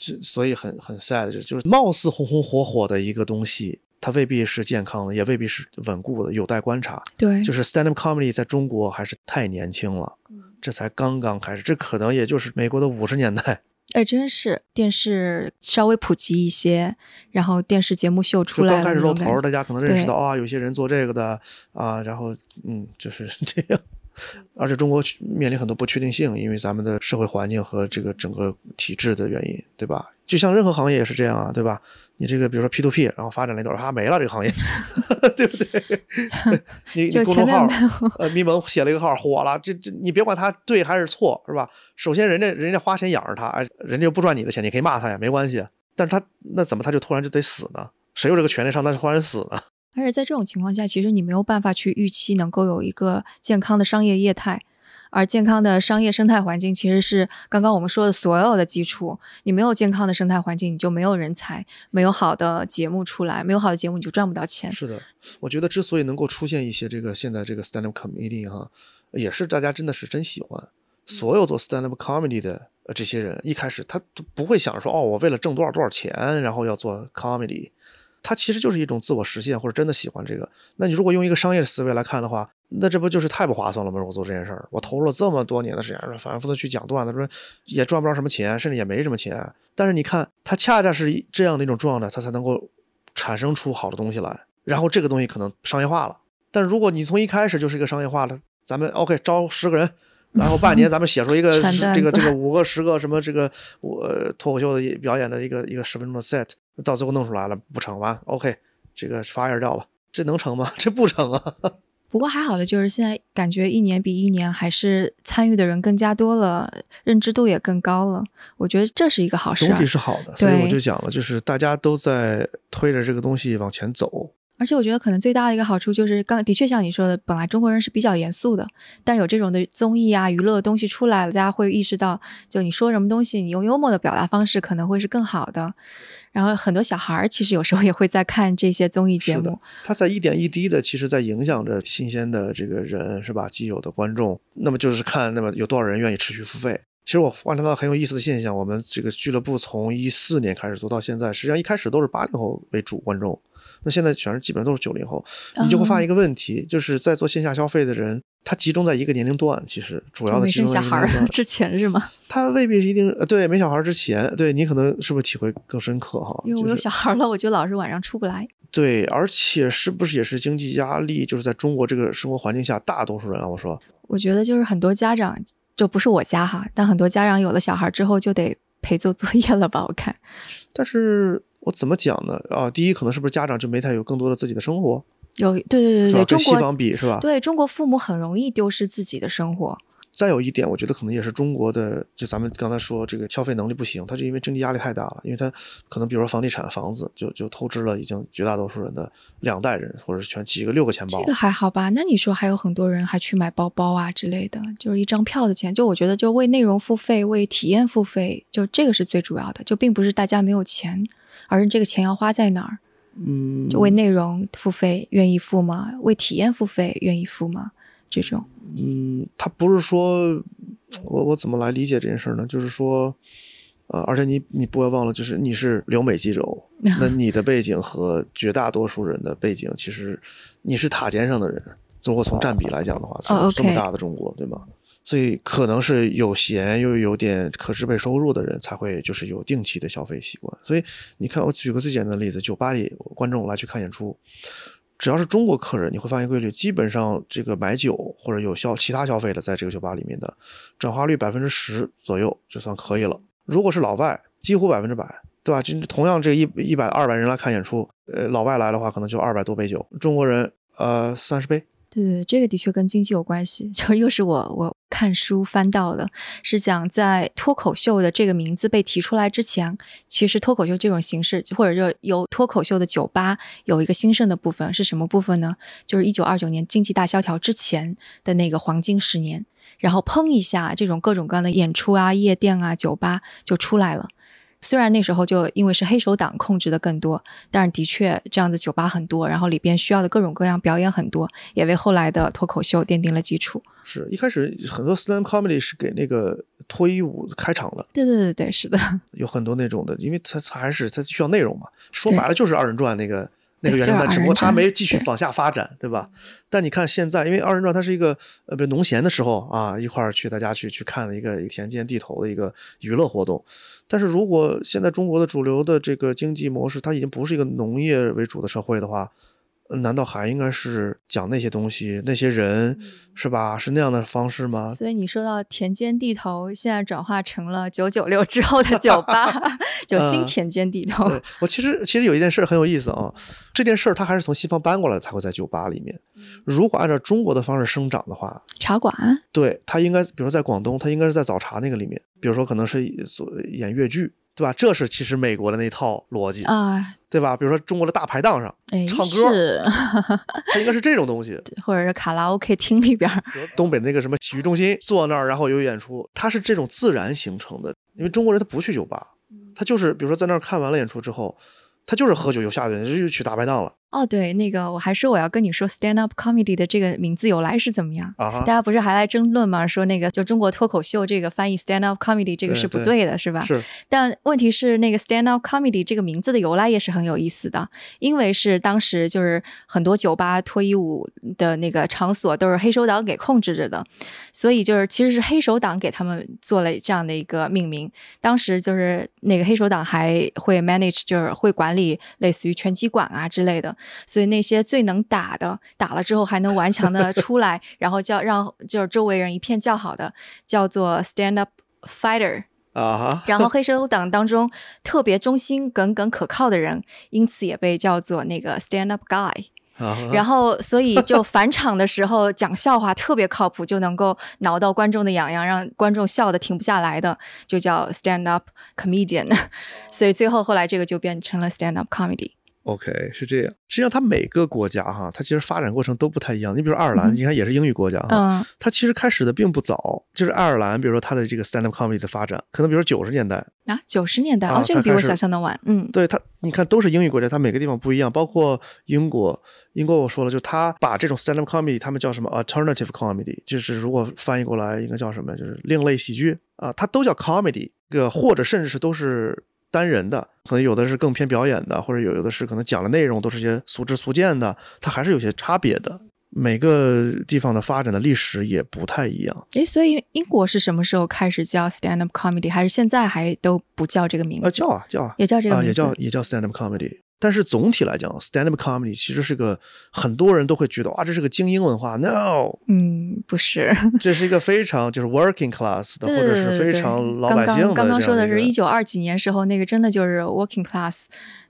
这所以很很 sad，就就是貌似红红火火的一个东西，它未必是健康的，也未必是稳固的，有待观察。对，就是 stand up comedy 在中国还是太年轻了，这才刚刚开始，这可能也就是美国的五十年代，哎，真是电视稍微普及一些，然后电视节目秀出来了刚开始露头大家可能认识到啊，有些人做这个的啊，然后嗯，就是这样。而且中国面临很多不确定性，因为咱们的社会环境和这个整个体制的原因，对吧？就像任何行业也是这样啊，对吧？你这个比如说 P to P，然后发展了一段，啊没了这个行业，对不对？你 公众号呃，咪蒙写了一个号火了，这这你别管他对还是错，是吧？首先人家人家花钱养着他，哎，人家又不赚你的钱，你可以骂他呀，没关系。但是他那怎么他就突然就得死呢？谁有这个权利上他突然死呢？而且在这种情况下，其实你没有办法去预期能够有一个健康的商业业态，而健康的商业生态环境其实是刚刚我们说的所有的基础。你没有健康的生态环境，你就没有人才，没有好的节目出来，没有好的节目你就赚不到钱。是的，我觉得之所以能够出现一些这个现在这个 stand up comedy 哈，也是大家真的是真喜欢。所有做 stand up comedy 的呃这些人，一开始他都不会想说哦，我为了挣多少多少钱，然后要做 comedy。他其实就是一种自我实现，或者真的喜欢这个。那你如果用一个商业的思维来看的话，那这不就是太不划算了吗？我做这件事儿，我投入了这么多年的时间，反复的去讲段子，说也赚不着什么钱，甚至也没什么钱。但是你看，它恰恰是这样的一种状态，它才能够产生出好的东西来。然后这个东西可能商业化了。但如果你从一开始就是一个商业化的，咱们 OK 招十个人，然后半年咱们写出一个这个这个五个十个什么这个我、呃脱口秀的表演的一个一个十分钟的 set，到最后弄出来了不成完 OK 这个 fire 掉了，这能成吗？这不成啊！不过还好的就是现在感觉一年比一年还是参与的人更加多了，认知度也更高了。我觉得这是一个好事儿总体。是好的，所以我就讲了，就是大家都在推着这个东西往前走。而且我觉得可能最大的一个好处就是，刚的确像你说的，本来中国人是比较严肃的，但有这种的综艺啊、娱乐的东西出来了，大家会意识到，就你说什么东西，你用幽默的表达方式可能会是更好的。然后很多小孩儿其实有时候也会在看这些综艺节目，，他在一点一滴的，其实在影响着新鲜的这个人，是吧？既有的观众，那么就是看，那么有多少人愿意持续付费。其实我观察到很有意思的现象，我们这个俱乐部从一四年开始做到现在，实际上一开始都是八零后为主观众，那现在全是基本上都是九零后，你就会发现一个问题，就是在做线下消费的人，他集中在一个年龄段，其实主要没的集中生小孩之前是吗？他未必是一定呃，对没小孩之前，对你可能是不是体会更深刻哈？因为我有小孩儿了，我就老是晚上出不来。对，而且是不是也是经济压力？就是在中国这个生活环境下，大多数人啊，我说我觉得就是很多家长，就不是我家哈，但很多家长有了小孩之后就得陪做作业了吧？我看。但是我怎么讲呢？啊，第一，可能是不是家长就没太有更多的自己的生活，有对对对？对，中跟西方国比是吧？对中国父母很容易丢失自己的生活。再有一点，我觉得可能也是中国的，就咱们刚才说这个消费能力不行，他是因为经济压力太大了，因为他可能比如说房地产房子就就透支了已经绝大多数人的两代人，或者是全几个六个钱包。这个还好吧？那你说还有很多人还去买包包啊之类的，就是一张票的钱。就我觉得，就为内容付费、为体验付费，就这个是最主要的。就并不是大家没有钱，而是这个钱要花在哪儿。嗯，就为内容付费愿意付吗？为体验付费愿意付吗？这种？嗯，他不是说，我我怎么来理解这件事儿呢？就是说，呃，而且你你不要忘了，就是你是留美记者，那你的背景和绝大多数人的背景，其实你是塔尖上的人。如果从占比来讲的话，哦这么大的中国，对吗？所以可能是有闲又有点可支配收入的人才会就是有定期的消费习惯。所以你看，我举个最简单的例子，酒吧里观众来去看演出，只要是中国客人，你会发现规律，基本上这个买酒或者有消其他消费的，在这个酒吧里面的转化率百分之十左右就算可以了。如果是老外，几乎百分之百，对吧？就同样这一一百二百人来看演出，呃，老外来的话可能就二百多杯酒，中国人呃三十杯。对对，这个的确跟经济有关系。就又是我我看书翻到的，是讲在脱口秀的这个名字被提出来之前，其实脱口秀这种形式，或者就由脱口秀的酒吧有一个兴盛的部分是什么部分呢？就是一九二九年经济大萧条之前的那个黄金十年，然后砰一下，这种各种各样的演出啊、夜店啊、酒吧就出来了。虽然那时候就因为是黑手党控制的更多，但是的确这样的酒吧很多，然后里边需要的各种各样表演很多，也为后来的脱口秀奠定了基础。是一开始很多 stand comedy 是给那个脱衣舞开场的，对对对对，是的，有很多那种的，因为它它还是它需要内容嘛。说白了就是二人转那个那个原生态，只不过它没继续往下发展，对吧？但你看现在，因为二人转它是一个呃，比如农闲的时候啊，一块儿去大家去去看的一个田间地头的一个娱乐活动。但是如果现在中国的主流的这个经济模式，它已经不是一个农业为主的社会的话，呃难道还应该是讲那些东西、那些人，嗯是吧？是那样的方式吗？所以你说到田间地头，现在转化成了九九六之后的酒吧，就新嗯田间地头。对我其实其实有一件事很有意思啊，这件事儿它还是从西方搬过来才会在酒吧里面。如果按照中国的方式生长的话，茶馆，对它应该，比如说在广东，它应该是在早茶那个里面，比如说可能是所演越剧，对吧？这是其实美国的那套逻辑，啊，对吧？比如说中国的大排档上，哎，唱歌是，它应该是这种东西。或者是卡拉 OK 厅里边儿，东北那个什么洗浴中心，坐那儿然后有演出，它是这种自然形成的。因为中国人他不去酒吧，他就是比如说在那儿看完了演出之后，他就是喝酒，又下去就去大排档了哦，对，那个我还说我要跟你说 stand up comedy 的这个名字由来是怎么样。大。家不是还来争论吗？说那个就中国脱口秀这个翻译 stand up comedy 这个是不对对的，是吧？是但问题是，那个 stand up comedy 这个名字的由来也是很有意思的，因为是当时就是很多酒吧脱衣舞的那个场所都是黑手党给控制着的，所以就是其实是黑手党给他们做了这样的一个命名。当时就是那个黑手党还会 manage，就是会管理类似于拳击馆啊之类的，所以那些最能打的，打了之后还能顽强的出来，然后叫让就是周围人一片叫好的，叫做 stand up fighter。啊哈，然后黑手党当中特别忠心耿耿可靠的人，因此也被叫做那个 stand up guy。然后，所以就返场的时候讲笑话特别靠谱，就能够挠到观众的痒痒，让观众笑的停不下来的，就叫 stand up comedian。所以最后后来这个就变成了 stand up comedy。OK，是这样。实际上，它每个国家哈，它其实发展过程都不太一样。你比如爱尔兰，嗯你看也是英语国家哈，嗯它其实开始的并不早。就是爱尔兰，比如说它的这个 stand up comedy 的发展，可能比如说九十年代，啊，九十年代啊哦，这个比我想象的晚。嗯对它，你看都是英语国家，它每个地方不一样。包括英国，英国我说了，就是它把这种 stand up comedy，他们叫什么 alternative comedy，就是如果翻译过来应该叫什么，就是另类喜剧啊，它都叫 comedy，个或者甚至是都是单人的，可能有的是更偏表演的，或者有有的是可能讲的内容都是些俗知俗见的，它还是有些差别的。每个地方的发展的历史也不太一样。诶，所以英国是什么时候开始叫 stand up comedy，还是现在还都不叫这个名字？啊，叫啊叫啊，啊，也叫这个名字，也叫也叫 stand up comedy。但是总体来讲，stand up comedy 其实是个很多人都会觉得哇，这是个精英文化。No，嗯，不是。这是一个非常就是 working class 的，或者是非常老百姓的刚刚刚刚说的是一九九二几年时候，那个真的就是 working class，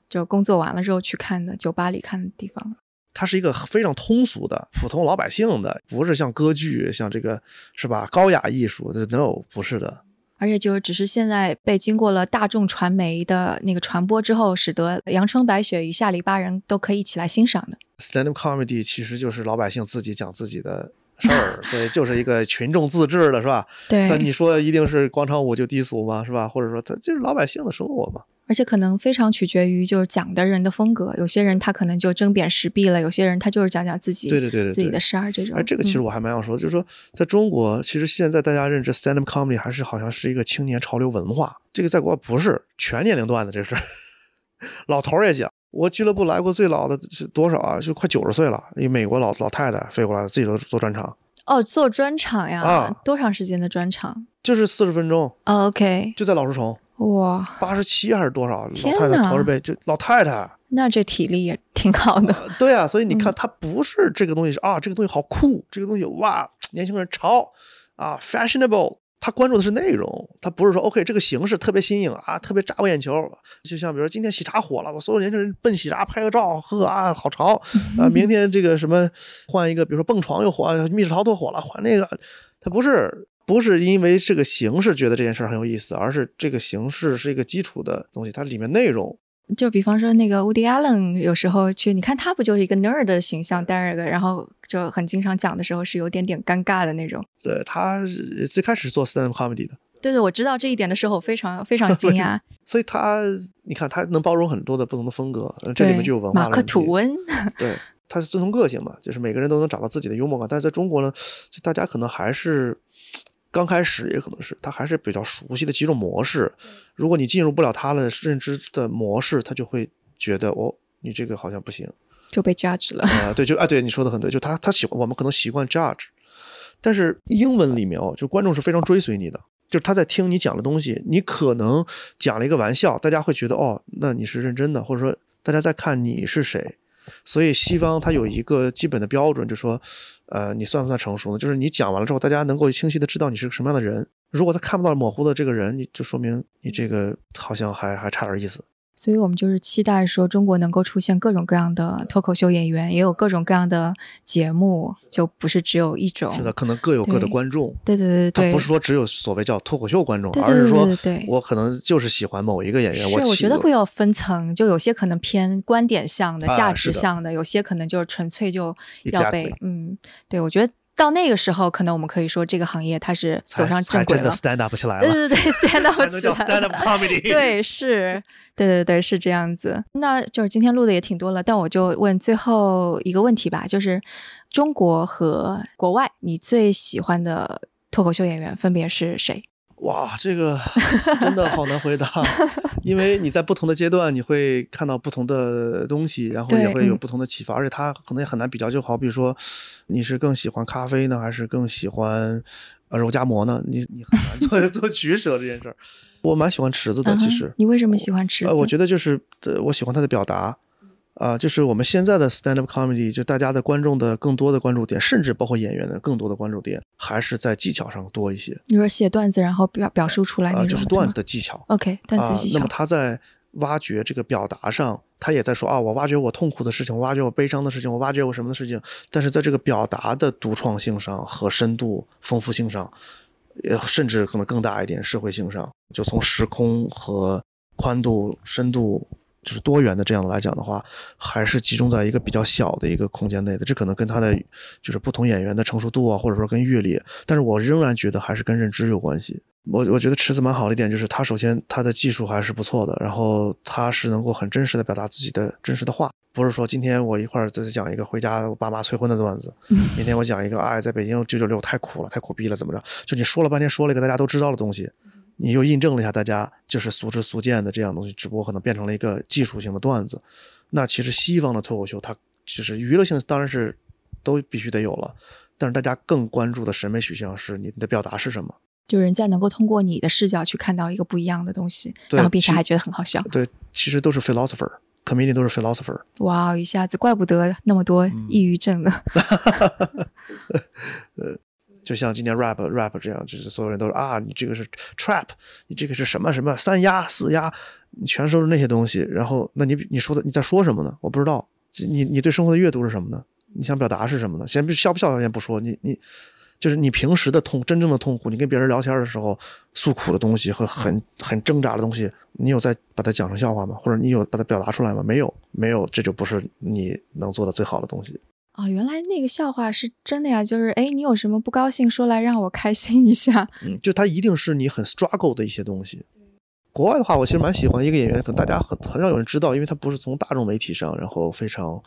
就工作完了之后去看的，酒吧里看的地方。它是一个非常通俗的普通老百姓的，不是像歌剧像这个是吧高雅艺术的 No，不是的。而且就是只是现在被经过了大众传媒的那个传播之后，使得阳春白雪与下里巴人都可以一起来欣赏的。stand up comedy 其实就是老百姓自己讲自己的事儿，所以就是一个群众自治的，是吧？对，但你说一定是广场舞就低俗吗？是吧？或者说它就是老百姓的生活嘛？而且可能非常取决于就是讲的人的风格，有些人他可能就争辩时弊了，有些人他就是讲讲自己对对对对对自己的事儿这种。哎，这个其实嗯我还蛮想说的，就是说，在中国，其实现在大家认知 stand up comedy 还是好像是一个青年潮流文化，这个在国外不是全年龄段的，这 是老头儿也讲。我俱乐部来过最老的是多少啊？就快九十岁了，一美国老老太太飞过来，自己都做专场，哦，做专场呀，啊多长时间的专场、就是四十分钟，哦、？OK，就在老树丛，哇，八十七还是多少？老太太哪驼着背，就老太太。那这体力也挺好的。对啊，所以你嗯看，他不是这个东西是啊，这个东西好酷，这个东西哇，年轻人潮啊，fashionable。他关注的是内容，他不是说 OK 这个形式特别新颖啊，特别扎我眼球。就像比如说今天喜茶火了，我所有年轻人奔喜茶拍个照，呵啊好潮 啊。明天这个什么换一个，比如说蹦床又火，密室逃脱火了，换那个，他不是不是因为这个形式觉得这件事儿很有意思，而是这个形式是一个基础的东西，它里面内容就比方说那个 Woody Allen，有时候去，你看他不就是一个 nerd 的形象，但是然后就很经常讲的时候是有点点尴尬的那种。对他是最开始是做 stand up comedy 的。对对，我知道这一点的时候，我非常非常惊讶。所以他，你看他能包容很多的不同的风格，呃这里面就有文化马克吐温，对，他是遵从个性嘛，就是每个人都能找到自己的幽默感。但是在中国呢，就大家可能还是刚开始，也可能是他还是比较熟悉的几种模式。如果你进入不了他的认知的模式，他就会觉得哦，你这个好像不行。就被 judge 了。啊、对，就啊，对，你说的很对，就他他喜欢我们可能习惯 judge，但是英文里面哦，就观众是非常追随你的，就是他在听你讲的东西，你可能讲了一个玩笑，大家会觉得哦，那你是认真的，或者说大家在看你是谁。所以西方它有一个基本的标准，就是说，呃，你算不算成熟呢？就是你讲完了之后，大家能够清晰的知道你是个什么样的人。如果他看不到模糊的这个人，你就说明你这个好像还还差点意思。所以我们就是期待说，中国能够出现各种各样的脱口秀演员，也有各种各样的节目，就不是只有一种。是的，可能各有各的观众。对对对对，他不是说只有所谓叫脱口秀观众，对对对而是说我可能就是喜欢某一个演员。是，我喜觉得会有分层，就有些可能偏观点向的、啊价值向的，有些可能就是纯粹就要被 Exactly 嗯，对我觉得到那个时候，可能我们可以说这个行业它是走上正轨了。stand up 起来对了，对对，stand up 起来 stand up comedy。对，是，对对对，是这样子。那就是今天录的也挺多了，但我就问最后一个问题吧，就是中国和国外，你最喜欢的脱口秀演员分别是谁？哇，这个真的好难回答，因为你在不同的阶段，你会看到不同的东西，然后也会有不同的启发，而且它可能也很难比较。就好比说，你是更喜欢咖啡呢，还是更喜欢呃肉夹馍呢？你你很难 做做取舍这件事儿。我蛮喜欢池子的，其实。你为什么喜欢池子？呃，我觉得就是呃，我喜欢他的表达，啊、就是我们现在的 stand up comedy，就大家的观众的更多的关注点，甚至包括演员的更多的关注点，还是在技巧上多一些，你说写段子，然后表表述出来就是段子的。的技巧。OK，段子技巧。啊。那么他在挖掘这个表达上，他也在说啊，我挖掘我痛苦的事情，我挖掘我悲伤的事情，我挖掘我什么的事情。但是在这个表达的独创性上和深度、丰富性上，也甚至可能更大一点社会性上，就从时空和宽度、深度。就是多元的这样来讲的话，还是集中在一个比较小的一个空间内的，这可能跟他的就是不同演员的成熟度啊，或者说跟阅历，但是我仍然觉得还是跟认知有关系。我我觉得池子蛮好的一点就是他首先他的技术还是不错的，然后他是能够很真实的表达自己的真实的话，不是说今天我一会儿再讲一个回家我爸妈催婚的段子，明天我讲一个哎在北京九九六太苦了太苦逼了怎么着，就你说了半天说了一个大家都知道的东西，你又印证了一下大家就是俗之俗见的这样东西，只不过可能变成了一个技术性的段子。那其实西方的脱口秀它就是娱乐性当然是都必须得有了，但是大家更关注的审美取向是你的表达是什么。就人家能够通过你的视角去看到一个不一样的东西，然后并且还觉得很好笑。对，其实都是 philosopher，comedian 都是 philosopher。哇，一下子怪不得那么多嗯抑郁症呢。就像今年 rap rap 这样，就是所有人都说啊，你这个是 trap，你这个是什么什么三压四压，你全都是那些东西。然后，那你你说的你在说什么呢？我不知道。你你对生活的阅读是什么呢？你想表达是什么呢？先不笑不笑先不说，你你就是你平时的痛，真正的痛苦，你跟别人聊天的时候诉苦的东西和很很挣扎的东西，你有在把它讲成笑话吗？或者你有把它表达出来吗？没有，没有，这就不是你能做的最好的东西。啊、原来那个笑话是真的呀！就是哎，你有什么不高兴，说来让我开心一下。嗯，就它一定是你很 struggle 的一些东西，国外的话，我其实蛮喜欢一个演员，可能大家很很少有人知道，因为他不是从大众媒体上，然后非常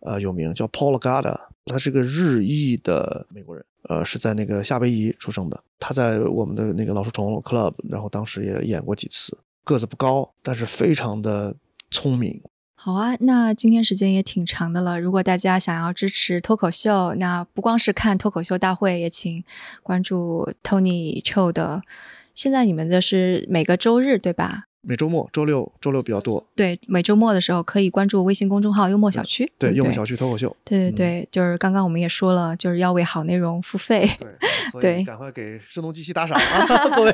呃有名，叫 Paul Gada，他是个日裔的美国人，呃，是在那个夏威夷出生的。他在我们的那个老鼠虫 Club，然后当时也演过几次，个子不高，但是非常的聪明。好啊，那今天时间也挺长的了。如果大家想要支持脱口秀，那不光是看脱口秀大会，也请关注 Tony Cho 的。现在你们的是每个周日对吧？每周末，周六周六比较多。对，每周末的时候可以关注微信公众号“幽默小区”。对，幽默小区脱口秀。对对对，就是刚刚我们也说了，就是要为好内容付费。对，对赶快给声东击西打赏啊，各位。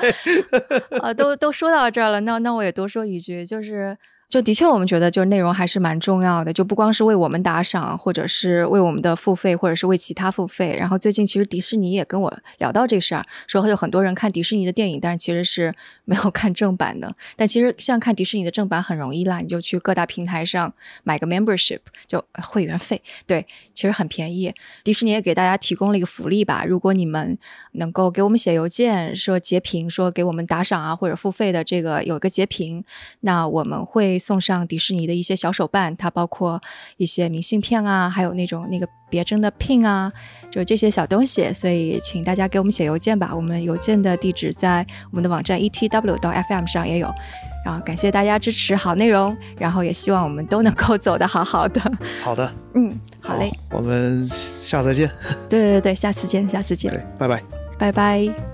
啊，都都说到这儿了，那那我也多说一句，就是。就的确，我们觉得就是内容还是蛮重要的，就不光是为我们打赏，或者是为我们的付费，或者是为其他付费。然后最近其实迪士尼也跟我聊到这事儿，说有很多人看迪士尼的电影，但是其实是没有看正版的。但其实像看迪士尼的正版很容易啦，你就去各大平台上买个 membership，就会员费，对，其实很便宜。迪士尼也给大家提供了一个福利吧，如果你们能够给我们写邮件说截屏，说给我们打赏啊或者付费的这个有一个截屏，那我们会送上迪士尼的一些小手办，它包括一些明信片啊，还有那种那个别针的 pin 啊，就这些小东西。所以请大家给我们写邮件吧，我们邮件的地址在我们的网站 etw 到 fm 上也有。然后感谢大家支持好内容，然后也希望我们都能够走得好好的。好的，嗯，好嘞，我们下次再见。对对对，下次见，下次见。对，拜拜。拜拜。